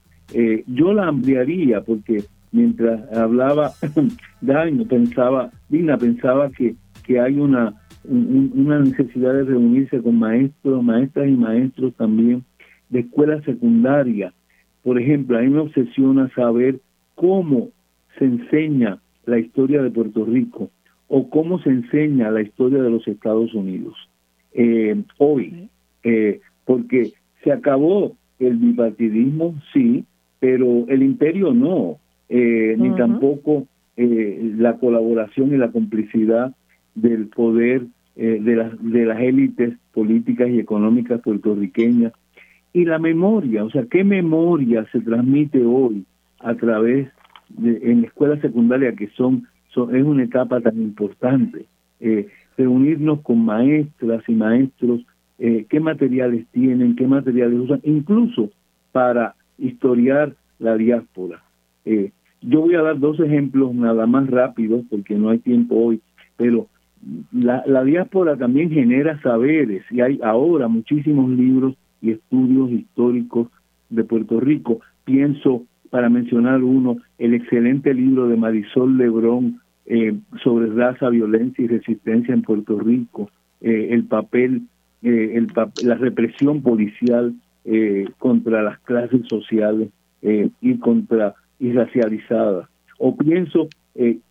yo la ampliaría porque mientras hablaba Daño, pensaba, Dina pensaba que, que hay una, una necesidad de reunirse con maestros, maestras y maestros también de escuela secundaria. Por ejemplo, a mí me obsesiona saber cómo se enseña la historia de Puerto Rico o cómo se enseña la historia de los Estados Unidos eh, hoy, eh, porque se acabó el bipartidismo, sí, pero el imperio no, eh, ni tampoco la colaboración y la complicidad del poder de, las, de las élites políticas y económicas puertorriqueñas y la memoria, o sea, ¿qué memoria se transmite hoy a través de en la escuela secundaria que son, son es una etapa tan importante? Eh, reunirnos con maestras y maestros, eh, qué materiales tienen, qué materiales usan, incluso para historiar la diáspora. Eh, yo voy a dar dos ejemplos nada más rápidos porque no hay tiempo hoy, pero la, la diáspora también genera saberes y hay ahora muchísimos libros y estudios históricos de Puerto Rico. Pienso, para mencionar uno, el excelente libro de Marisol Lebrón eh, sobre raza, violencia y resistencia en Puerto Rico, eh, el papel, eh, la represión policial contra las clases sociales y contra y racializadas. O pienso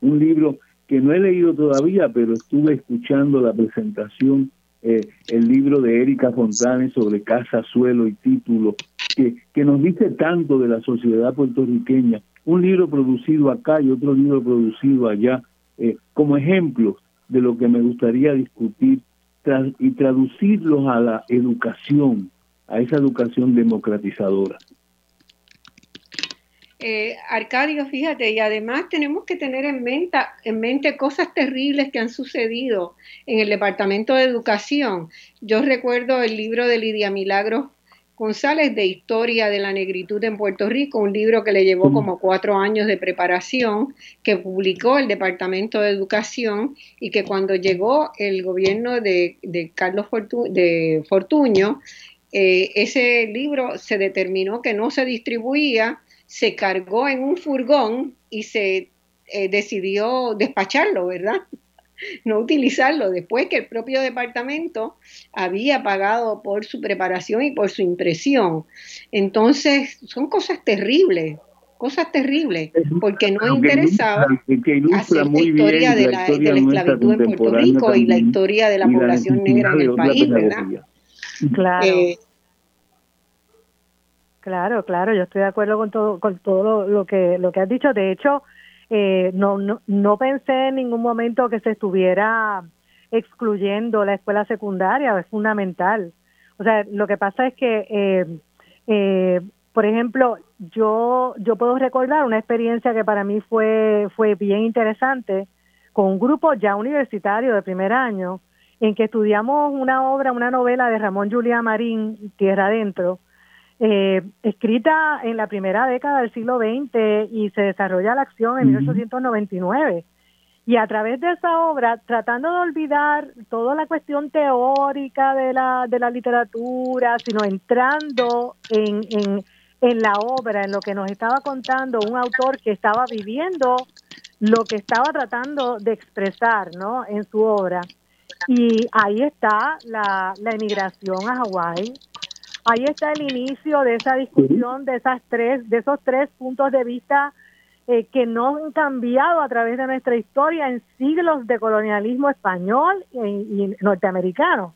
un libro que no he leído todavía, pero estuve escuchando la presentación eh, el libro de Erika Fontanes sobre casa, suelo y título, que, que nos dice tanto de la sociedad puertorriqueña. Un libro producido acá y otro libro producido allá, eh, como ejemplos de lo que me gustaría discutir y traducirlos a la educación, a esa educación democratizadora. Eh, Arcadio, fíjate, y además tenemos que tener en mente, en mente cosas terribles que han sucedido en el Departamento de Educación. Yo recuerdo el libro de Lidia Milagros González de Historia de la Negritud en Puerto Rico, un libro que le llevó como cuatro años de preparación, que publicó el Departamento de Educación y que cuando llegó el gobierno de, Carlos de Fortuño, eh, ese libro se determinó que no se distribuía se cargó en un furgón y se eh, decidió despacharlo, ¿verdad? no utilizarlo después que el propio departamento había pagado por su preparación y por su impresión. Entonces, son cosas terribles, cosas terribles, porque no interesaba hacer la historia de la, esclavitud en Puerto Rico y la historia de la población negra en el país, ¿verdad? Claro. Eh, claro, claro, yo estoy de acuerdo con todo, con todo lo, que lo que has dicho. De hecho, eh, no, no, no pensé en ningún momento que se estuviera excluyendo la escuela secundaria, es fundamental. O sea, lo que pasa es que, eh, eh, por ejemplo, yo, yo puedo recordar una experiencia que para mí fue, fue bien interesante con un grupo ya universitario de primer año, en que estudiamos una obra, una novela de Ramón Juliá Marín, Tierra Adentro, eh, escrita en la primera década del siglo XX y se desarrolla la acción en 1899. Y a través de esa obra, tratando de olvidar toda la cuestión teórica de la, de la literatura, sino entrando en, en, en la obra, en lo que nos estaba contando un autor que estaba viviendo lo que estaba tratando de expresar ¿no? en su obra. Y ahí está la, la emigración a Hawái, ahí está el inicio de esa discusión, de esas tres, de esos tres puntos de vista eh, que no han cambiado a través de nuestra historia en siglos de colonialismo español y, norteamericano.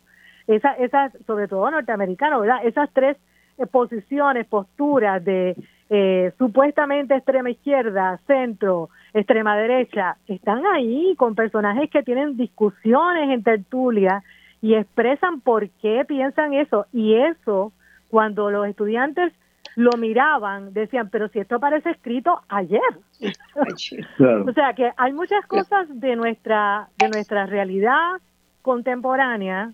Esa, esa, sobre todo norteamericano, ¿verdad? Esas tres eh, posiciones, posturas de eh, supuestamente extrema izquierda, centro, extrema derecha, están ahí con personajes que tienen discusiones en tertulia y expresan por qué piensan eso. Y eso cuando los estudiantes lo miraban, decían, pero si esto parece escrito ayer. o sea que hay muchas cosas de nuestra, de nuestra realidad contemporánea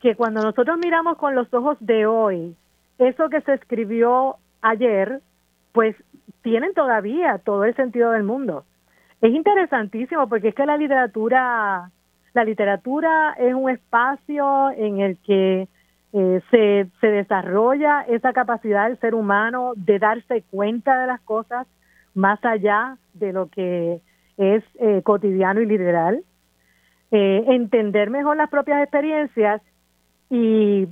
que cuando nosotros miramos con los ojos de hoy, eso que se escribió ayer, pues tienen todavía todo el sentido del mundo. Es interesantísimo porque es que la literatura, la literatura es un espacio en el que eh, se, se desarrolla esa capacidad del ser humano de darse cuenta de las cosas más allá de lo que es eh, cotidiano y literal, eh, entender mejor las propias experiencias y,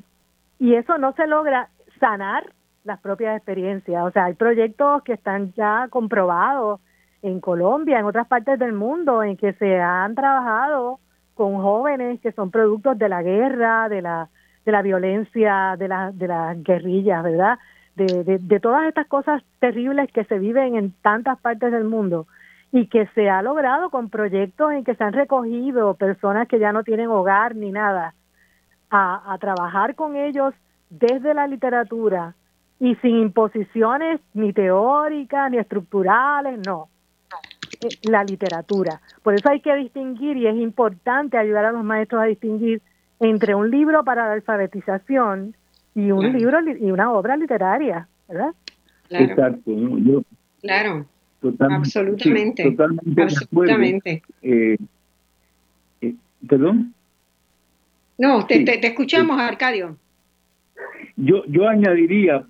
y eso no se logra sanar las propias experiencias. O sea, hay proyectos que están ya comprobados en Colombia, en otras partes del mundo, en que se han trabajado con jóvenes que son productos de la guerra, de la de la violencia, de, la, de las guerrillas, ¿verdad? De, todas estas cosas terribles que se viven en tantas partes del mundo y que se ha logrado con proyectos en que se han recogido personas que ya no tienen hogar ni nada, a, a trabajar con ellos desde la literatura y sin imposiciones ni teóricas ni estructurales, no, eh, la literatura. Por eso hay que distinguir y es importante ayudar a los maestros a distinguir entre un libro para la alfabetización y un libro y una obra literaria, ¿verdad? Claro. Exacto. Yo, claro. absolutamente. totalmente. absolutamente. Eh, eh, ¿Perdón? No, te, te, escuchamos, Arcadio. Yo, yo añadiría,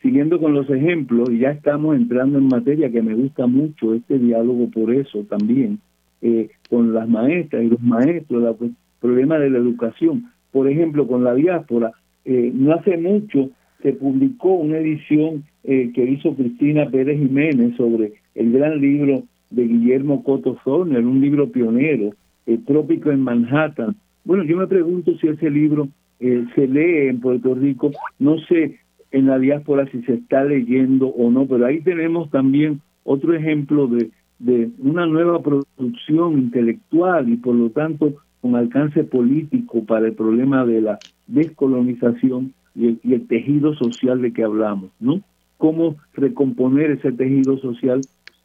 siguiendo con los ejemplos, y ya estamos entrando en materia que me gusta mucho este diálogo por eso también, eh, con las maestras y los maestros, la, problema de la educación. Por ejemplo, con la diáspora, eh, no hace mucho se publicó una edición eh, que hizo Cristina Pérez Jiménez sobre el gran libro de Guillermo Coto Zorner, un libro pionero, el Trópico en Manhattan. Bueno, yo me pregunto si ese libro eh, se lee en Puerto Rico, no sé en la diáspora si se está leyendo o no, pero ahí tenemos también otro ejemplo de, de una nueva producción intelectual y por lo tanto con alcance político para el problema de la descolonización y el, tejido social de que hablamos, ¿no? Cómo recomponer ese tejido social,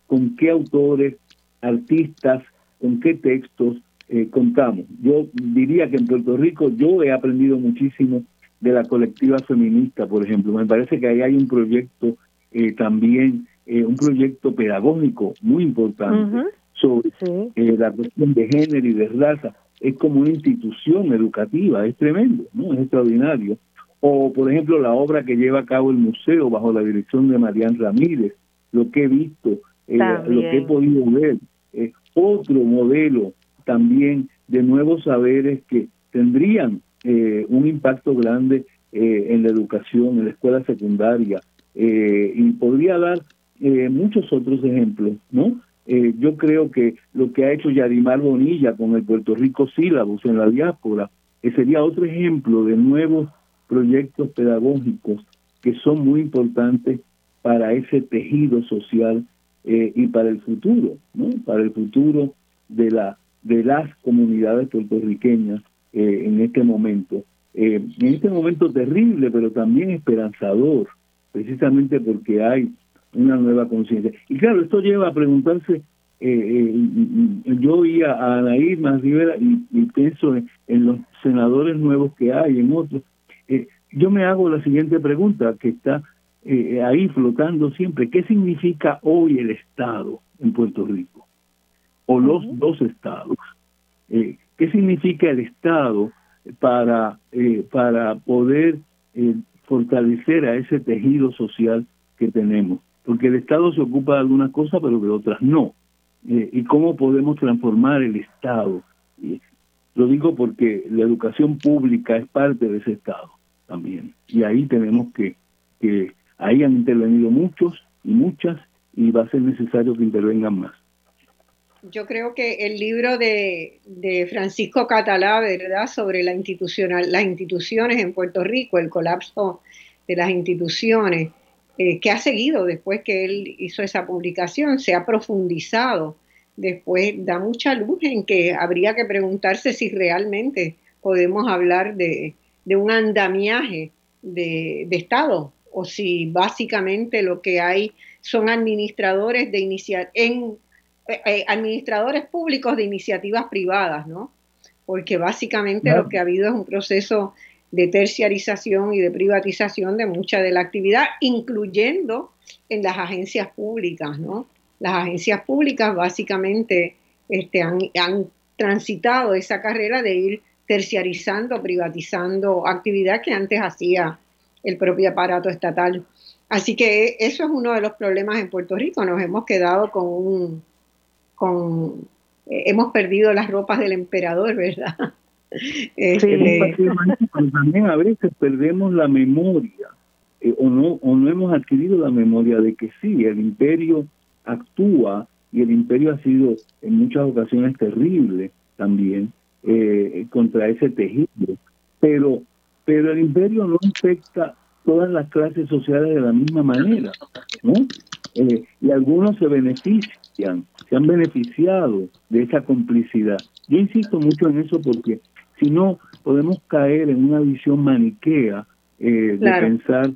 con qué autores, artistas, con qué textos eh, contamos. Yo diría que en Puerto Rico yo he aprendido muchísimo de la colectiva feminista, por ejemplo. Me parece que ahí hay un proyecto eh, también, eh, un proyecto pedagógico muy importante sobre la cuestión de género y de raza es como una institución educativa, es tremendo, ¿no? Es extraordinario. O, por ejemplo, la obra que lleva a cabo el museo bajo la dirección de Marian Ramírez, lo que he visto, eh, lo que he podido ver, es otro modelo también de nuevos saberes que tendrían eh, un impacto grande eh, en la educación, en la escuela secundaria, eh, y podría dar muchos otros ejemplos, ¿no? Yo creo que lo que ha hecho Yarimar Bonilla con el Puerto Rico Sílabus en la diáspora sería otro ejemplo de nuevos proyectos pedagógicos que son muy importantes para ese tejido social y para el futuro, ¿no? Para el futuro de la de las comunidades puertorriqueñas eh, en este momento. Eh, en este momento terrible, pero también esperanzador, precisamente porque hay una nueva conciencia. Y claro, esto lleva a preguntarse, eh, yo oía a Anaí más Rivera y, pienso en, los senadores nuevos que hay, en otros. yo me hago la siguiente pregunta que está ahí flotando siempre. ¿Qué significa hoy el Estado en Puerto Rico? O los dos estados. ¿Qué significa el Estado para, eh, para poder eh, fortalecer a ese tejido social que tenemos? Porque el Estado se ocupa de algunas cosas, pero de otras no. Eh, ¿Y cómo podemos transformar el Estado? lo digo porque la educación pública es parte de ese Estado también. Y ahí tenemos que, que ahí han intervenido muchos y muchas, y va a ser necesario que intervengan más yo creo que el libro de, Francisco Catalá, ¿verdad?, sobre la institucional, las instituciones en Puerto Rico, el colapso de las instituciones, eh, que ha seguido después que él hizo esa publicación, se ha profundizado. Después da mucha luz en que habría que preguntarse si realmente podemos hablar de, un andamiaje de, de Estado o si básicamente lo que hay son administradores de iniciativas en eh, eh, administradores públicos de iniciativas privadas, ¿no? Porque básicamente lo que ha habido es un proceso de terciarización y de privatización de mucha de la actividad, incluyendo en las agencias públicas, ¿no? Las agencias públicas básicamente este, han, transitado esa carrera de ir terciarizando, privatizando actividad que antes hacía el propio aparato estatal. Así que eso es uno de los problemas en Puerto Rico. Nos hemos quedado con un, con eh, hemos perdido las ropas del emperador, ¿verdad? Este, también a veces perdemos la memoria eh, o no o no hemos adquirido la memoria de que sí, el imperio actúa y el imperio ha sido en muchas ocasiones terrible también eh, contra ese tejido, pero pero el imperio no afecta todas las clases sociales de la misma manera, ¿no? y algunos se benefician se han beneficiado de esa complicidad. Yo insisto mucho en eso porque si no podemos caer en una visión maniquea eh, de pensar,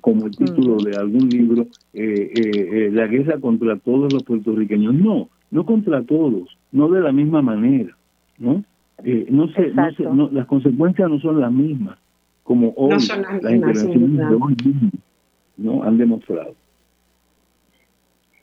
como el título mm. de algún libro, eh, eh, la guerra contra todos los puertorriqueños. No, no contra todos, no de la misma manera, ¿no? no sé, no las consecuencias no son las mismas, como hoy las, intervenciones de hoy ¿no? han demostrado.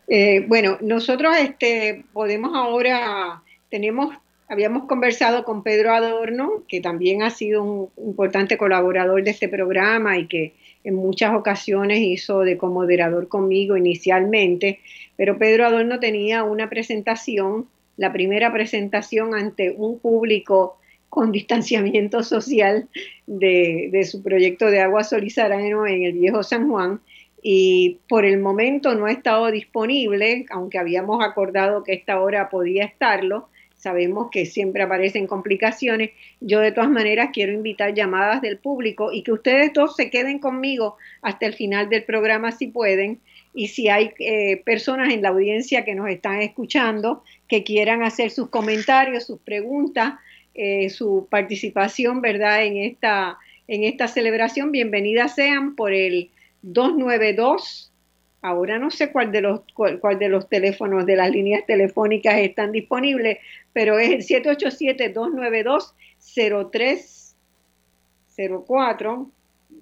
Eh, bueno, nosotros este, podemos ahora, tenemos, habíamos conversado con Pedro Adorno, que también ha sido un importante colaborador de este programa y que en muchas ocasiones hizo de comoderador conmigo inicialmente, pero Pedro Adorno tenía una presentación, la primera presentación ante un público con distanciamiento social de, de su proyecto de agua solizarano en el viejo San Juan, y por el momento no ha estado disponible, aunque habíamos acordado que esta hora podía estarlo. Sabemos que siempre aparecen complicaciones. Yo de todas maneras quiero invitar llamadas del público y que ustedes dos se queden conmigo hasta el final del programa si pueden. Y si hay eh, personas en la audiencia que nos están escuchando que quieran hacer sus comentarios, sus preguntas, eh, su participación, ¿verdad? En esta, en esta celebración, bienvenidas sean por el 292, ahora no sé cuál de los cuál, de los teléfonos de las líneas telefónicas están disponibles, pero es el 787-292-0304.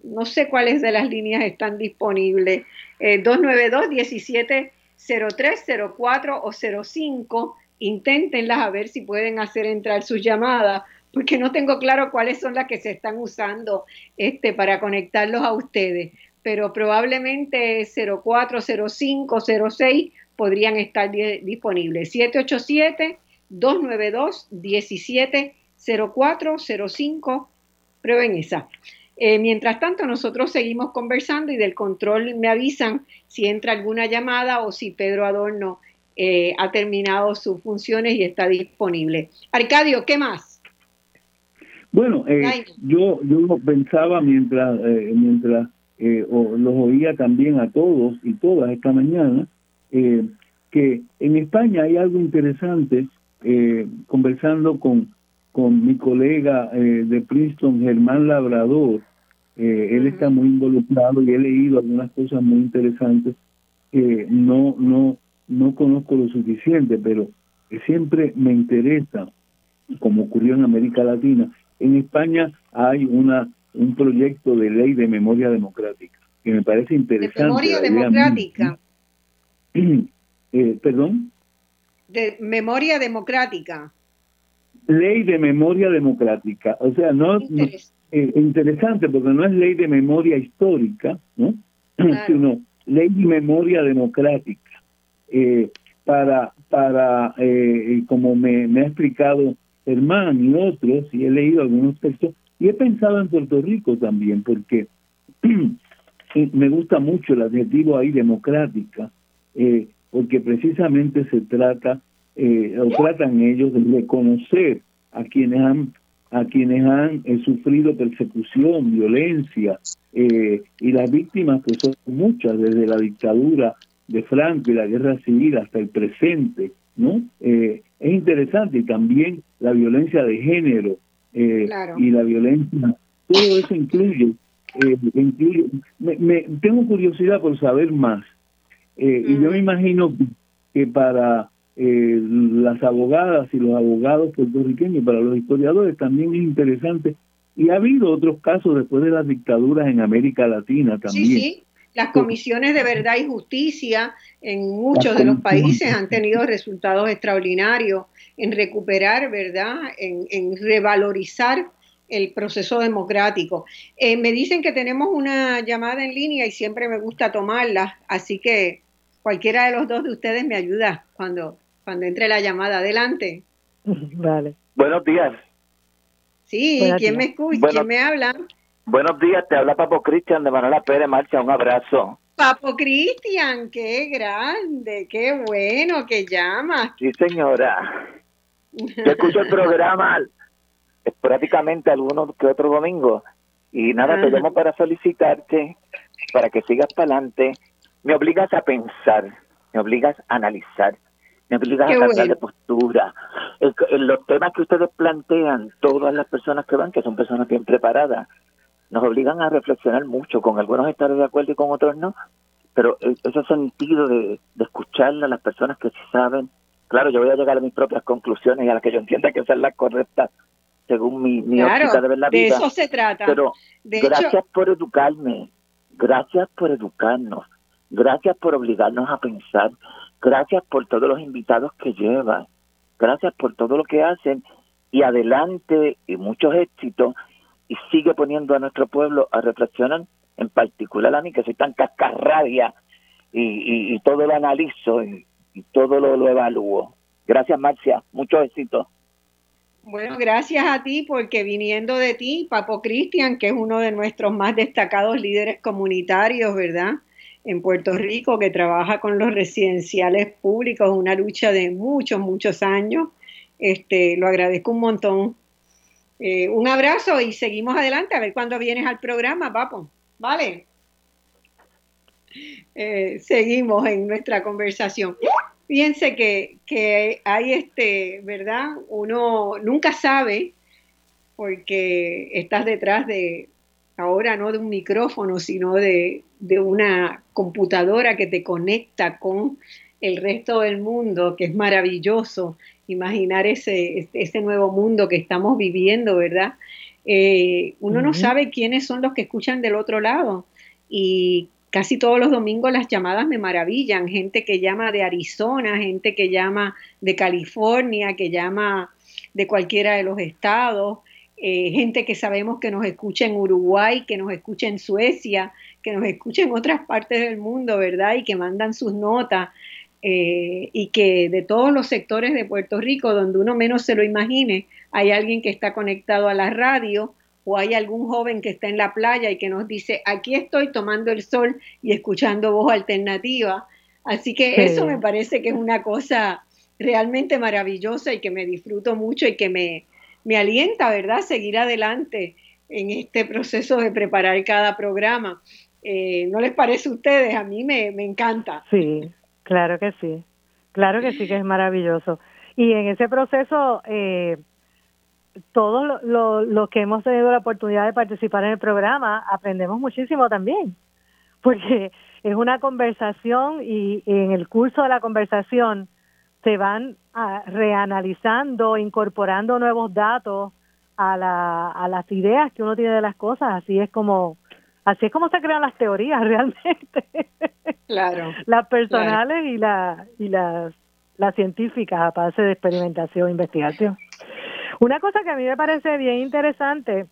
No sé cuáles de las líneas están disponibles. 292-170304 o 05. Inténtenlas a ver si pueden hacer entrar sus llamadas, porque no tengo claro cuáles son las que se están usando este, para conectarlos a ustedes pero probablemente 04, 05, 06 podrían estar disponibles. 292-170405. Prueben esa. Eh, mientras tanto, nosotros seguimos conversando y del control me avisan si entra alguna llamada o si Pedro Adorno eh, ha terminado sus funciones y está disponible. Arcadio, ¿qué más? Bueno, eh, yo, yo pensaba mientras, mientras los oía también a todos y todas esta mañana, que en España hay algo interesante, conversando con con mi colega eh, de Princeton, Germán Labrador. Eh, él está muy involucrado y he leído algunas cosas muy interesantes que no, no, no conozco lo suficiente, pero siempre me interesa, como ocurrió en América Latina. En España hay una un proyecto de ley de memoria democrática que me parece interesante. ¿De memoria democrática? Eh, ¿Perdón? De memoria democrática ley de memoria democrática. O sea, no, eh, interesante porque no es ley de memoria histórica, ¿no? sino ley de memoria democrática. Eh, para, para eh, como me, me ha explicado Germán y otros, y he leído algunos textos, y he pensado en Puerto Rico también, porque me gusta mucho el adjetivo ahí democrática, porque precisamente se trata eh, o tratan ellos de reconocer a quienes han a quienes han eh, sufrido persecución, violencia, eh, y las víctimas que son muchas, desde la dictadura de Franco y la guerra civil hasta el presente, ¿no? es interesante, y también la violencia de género y la violencia, todo eso incluye, incluye me, tengo curiosidad por saber más, y yo me imagino que para eh, las abogadas y los abogados puertorriqueños, para los historiadores también es interesante. Y ha habido otros casos después de las dictaduras en América Latina también. Sí, sí. Las comisiones de verdad y justicia en muchos de los países han tenido resultados extraordinarios en recuperar, ¿verdad? En, en revalorizar el proceso democrático. Eh, me dicen que tenemos una llamada en línea y siempre me gusta tomarla, así que cualquiera de los dos de ustedes me ayuda cuando, cuando entre la llamada. Adelante. Vale. Buenos días. Sí, ¿quién me escucha? ¿Quién me habla? Buenos días, te habla Papo Cristian de Manuela Pérez Marcha, un abrazo. Papo Cristian, qué grande, qué bueno que llamas. Sí, señora. Yo escucho el programa prácticamente algunos que otro domingo y nada, te llamo para solicitarte para que sigas para adelante. Me obligas a pensar, me obligas a analizar, me obligan a cambiar de postura. los temas que ustedes plantean, todas las personas que van, que son personas bien preparadas, nos obligan a reflexionar mucho, con algunos estar de acuerdo y con otros no, pero e, ese sentido de, de a las personas que sí saben, claro, yo voy a llegar a mis propias conclusiones y a las que yo entienda que son las correctas según mi, mi óptica de ver la vida. De eso se trata. Pero gracias por educarme, gracias por educarnos, gracias por obligarnos a pensar, Gracias por todos los invitados que llevan. Gracias por todo lo que hacen. Y adelante y muchos éxitos. Y sigue poniendo a nuestro pueblo a reflexionar, en particular a mí que soy tan cascarradia y, y, todo lo analizo y, todo lo, lo evalúo. Gracias, Marcia. Mucho éxito. Bueno, gracias a ti porque viniendo de ti, Papo Cristian, que es uno de nuestros más destacados líderes comunitarios, ¿verdad? en Puerto Rico que trabaja con los residenciales públicos, una lucha de muchos, muchos años. Este, lo agradezco un montón. Eh, un abrazo y seguimos adelante a ver cuándo vienes al programa, papo. ¿Vale? Eh, seguimos en nuestra conversación. Fíjense que, que hay este, ¿verdad? Uno nunca sabe porque estás detrás de, ahora no de un micrófono, sino de, una computadora que te conecta con el resto del mundo, que es maravilloso imaginar ese, ese nuevo mundo que estamos viviendo, ¿verdad? Eh, uno no sabe quiénes son los que escuchan del otro lado y casi todos los domingos las llamadas me maravillan, gente que llama de Arizona, gente que llama de California, que llama de cualquiera de los estados, eh, gente que sabemos que nos escucha en Uruguay, que nos escucha en Suecia, que nos escucha en otras partes del mundo, ¿verdad? Y que mandan sus notas. Eh, y que de todos los sectores de Puerto Rico, donde uno menos se lo imagine, hay alguien que está conectado a la radio o hay algún joven que está en la playa y que nos dice, aquí estoy tomando el sol y escuchando voz alternativa. Así que eso me parece que es una cosa realmente maravillosa y que me disfruto mucho y que me, me alienta, ¿verdad?, seguir adelante en este proceso de preparar cada programa. Eh, ¿No les parece a ustedes? A mí me, me encanta. Sí, claro que sí. Claro que sí que es maravilloso. Y en ese proceso, eh, todos los que hemos tenido la oportunidad de participar en el programa aprendemos muchísimo también, porque es una conversación y en el curso de la conversación se van ah, reanalizando, incorporando nuevos datos a, la, a las ideas que uno tiene de las cosas, así es como así es como se crean las teorías realmente. Claro. las personales y la y las las científicas a base de experimentación, investigación. Una cosa que a mí me parece bien interesante,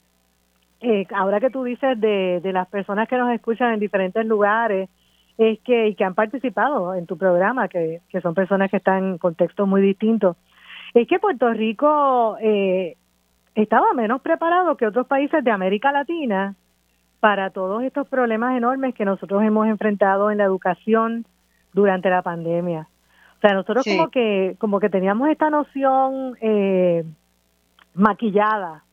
eh, ahora que tú dices de, de las personas que nos escuchan en diferentes lugares, es que, y que han participado en tu programa, que, que son personas que están en contextos muy distintos, es que Puerto Rico eh, estaba menos preparado que otros países de América Latina para todos estos problemas enormes que nosotros hemos enfrentado en la educación durante la pandemia. O sea, nosotros como que como que teníamos esta noción eh, maquillada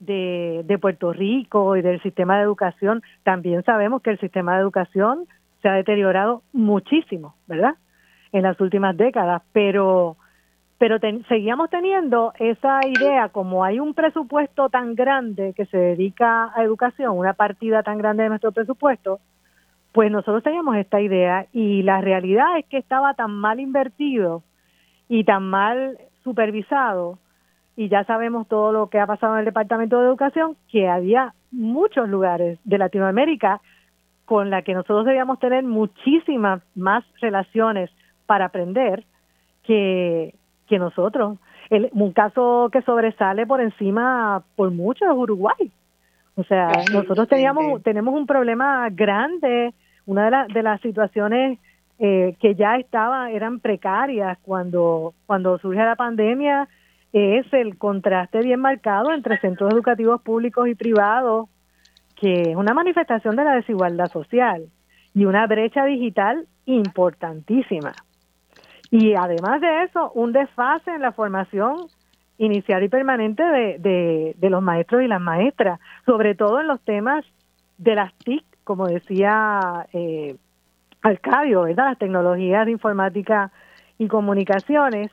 de, de Puerto Rico y del sistema de educación, también sabemos que el sistema de educación se ha deteriorado muchísimo, ¿verdad? En las últimas décadas, pero pero seguíamos teniendo esa idea, como hay un presupuesto tan grande que se dedica a educación, una partida tan grande de nuestro presupuesto, pues nosotros teníamos esta idea y la realidad es que estaba tan mal invertido y tan mal supervisado y ya sabemos todo lo que ha pasado en el Departamento de Educación, que había muchos lugares de Latinoamérica con la que nosotros debíamos tener muchísimas más relaciones para aprender que, que nosotros. El, un caso que sobresale por encima por mucho es Uruguay. O sea, nosotros teníamos, tenemos un problema grande, una de, de las situaciones eh, que ya estaba, eran precarias cuando, cuando surge la pandemia, es el contraste bien marcado entre centros educativos públicos y privados, que es una manifestación de la desigualdad social y una brecha digital importantísima. Y además de eso, un desfase en la formación inicial y permanente de, de, los maestros y las maestras, sobre todo en los temas de las TIC, como decía eh, Alcadio, ¿verdad? Las tecnologías de informática y comunicaciones,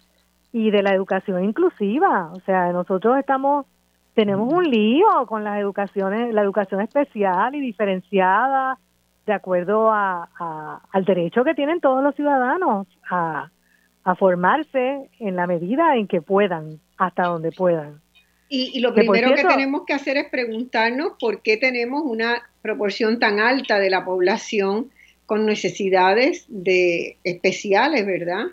y de la educación inclusiva. O sea, nosotros estamos tenemos un lío con las educaciones, la educación especial y diferenciada de acuerdo a, al derecho que tienen todos los ciudadanos a, a formarse en la medida en que puedan, hasta donde puedan. Y, lo primero que tenemos que hacer es preguntarnos por qué tenemos una proporción tan alta de la población con necesidades de especiales, ¿verdad?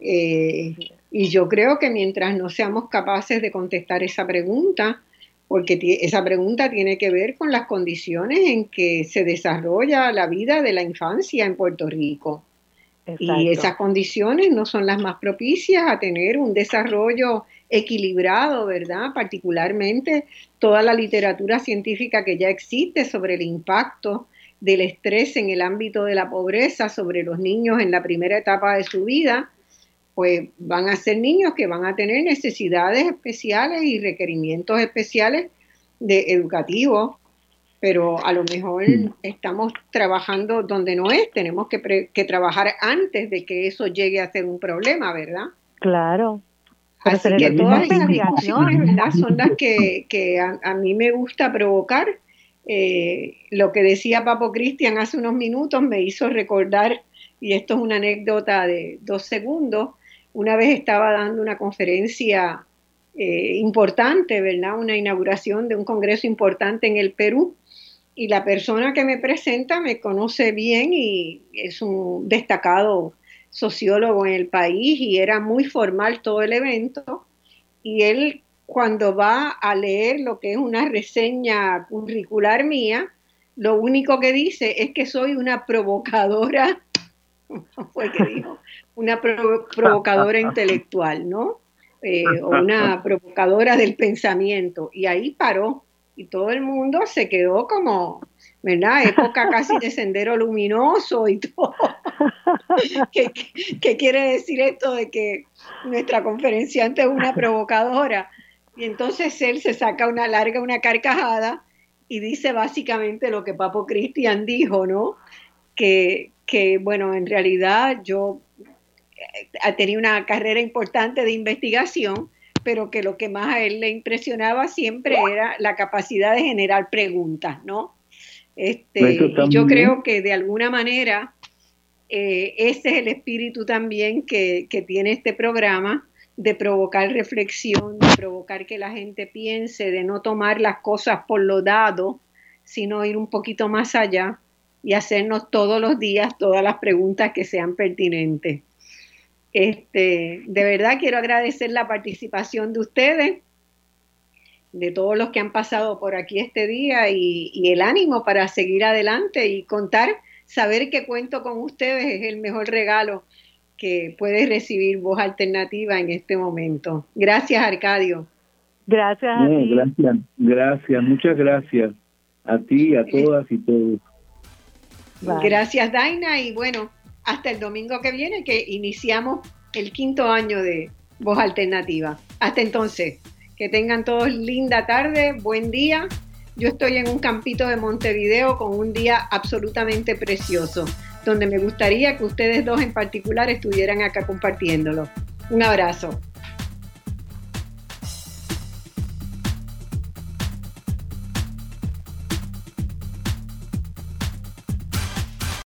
Eh, y yo creo que mientras no seamos capaces de contestar esa pregunta, porque esa pregunta tiene que ver con las condiciones en que se desarrolla la vida de la infancia en Puerto Rico. Y esas condiciones no son las más propicias a tener un desarrollo equilibrado, ¿verdad? Particularmente toda la literatura científica que ya existe sobre el impacto del estrés en el ámbito de la pobreza sobre los niños en la primera etapa de su vida pues van a ser niños que van a tener necesidades especiales y requerimientos especiales de educativos, pero a lo mejor estamos trabajando donde no es, tenemos que, que trabajar antes de que eso llegue a ser un problema, ¿verdad? Claro. Así que todas esas discusiones, ¿verdad? Son las que, que a, mí me gusta provocar. Eh, lo que decía Papo Cristian hace unos minutos me hizo recordar, y esto es una anécdota de dos segundos, una vez estaba dando una conferencia eh, importante, ¿verdad? Una inauguración de un congreso importante en el Perú. Y la persona que me presenta me conoce bien y es un destacado sociólogo en el país y era muy formal todo el evento. Y él cuando va a leer lo que es una reseña curricular mía, lo único que dice es que soy una provocadora fue que dijo, una provocadora intelectual, ¿no? Eh, o una provocadora del pensamiento. Y ahí paró. Y todo el mundo se quedó como, ¿verdad? Época casi de sendero luminoso y todo. ¿Qué, ¿Qué, quiere decir esto de que nuestra conferenciante es una provocadora? Y entonces él se saca una larga, una carcajada y dice básicamente lo que Papo Cristian dijo, ¿no? Que, que, bueno, en realidad yo eh, tenía una carrera importante de investigación, pero que lo que más a él le impresionaba siempre era la capacidad de generar preguntas, ¿no? Este, y yo creo que de alguna manera eh, ese es el espíritu también que, que tiene este programa, de provocar reflexión, de provocar que la gente piense, de no tomar las cosas por lo dado, sino ir un poquito más allá y hacernos todos los días todas las preguntas que sean pertinentes. Este, de verdad quiero agradecer la participación de ustedes, de todos los que han pasado por aquí este día y, y el ánimo para seguir adelante y contar, saber que cuento con ustedes es el mejor regalo que puedes recibir voz alternativa en este momento. Gracias, Arcadio. Gracias a ti. Gracias, gracias, muchas gracias a ti, a todas y todos. Gracias, Daina, y bueno, hasta el domingo que viene que iniciamos el quinto año de Voz Alternativa. Hasta entonces, que tengan todos linda tarde, buen día. Yo estoy en un campito de Montevideo con un día absolutamente precioso donde me gustaría que ustedes dos en particular estuvieran acá compartiéndolo. Un abrazo.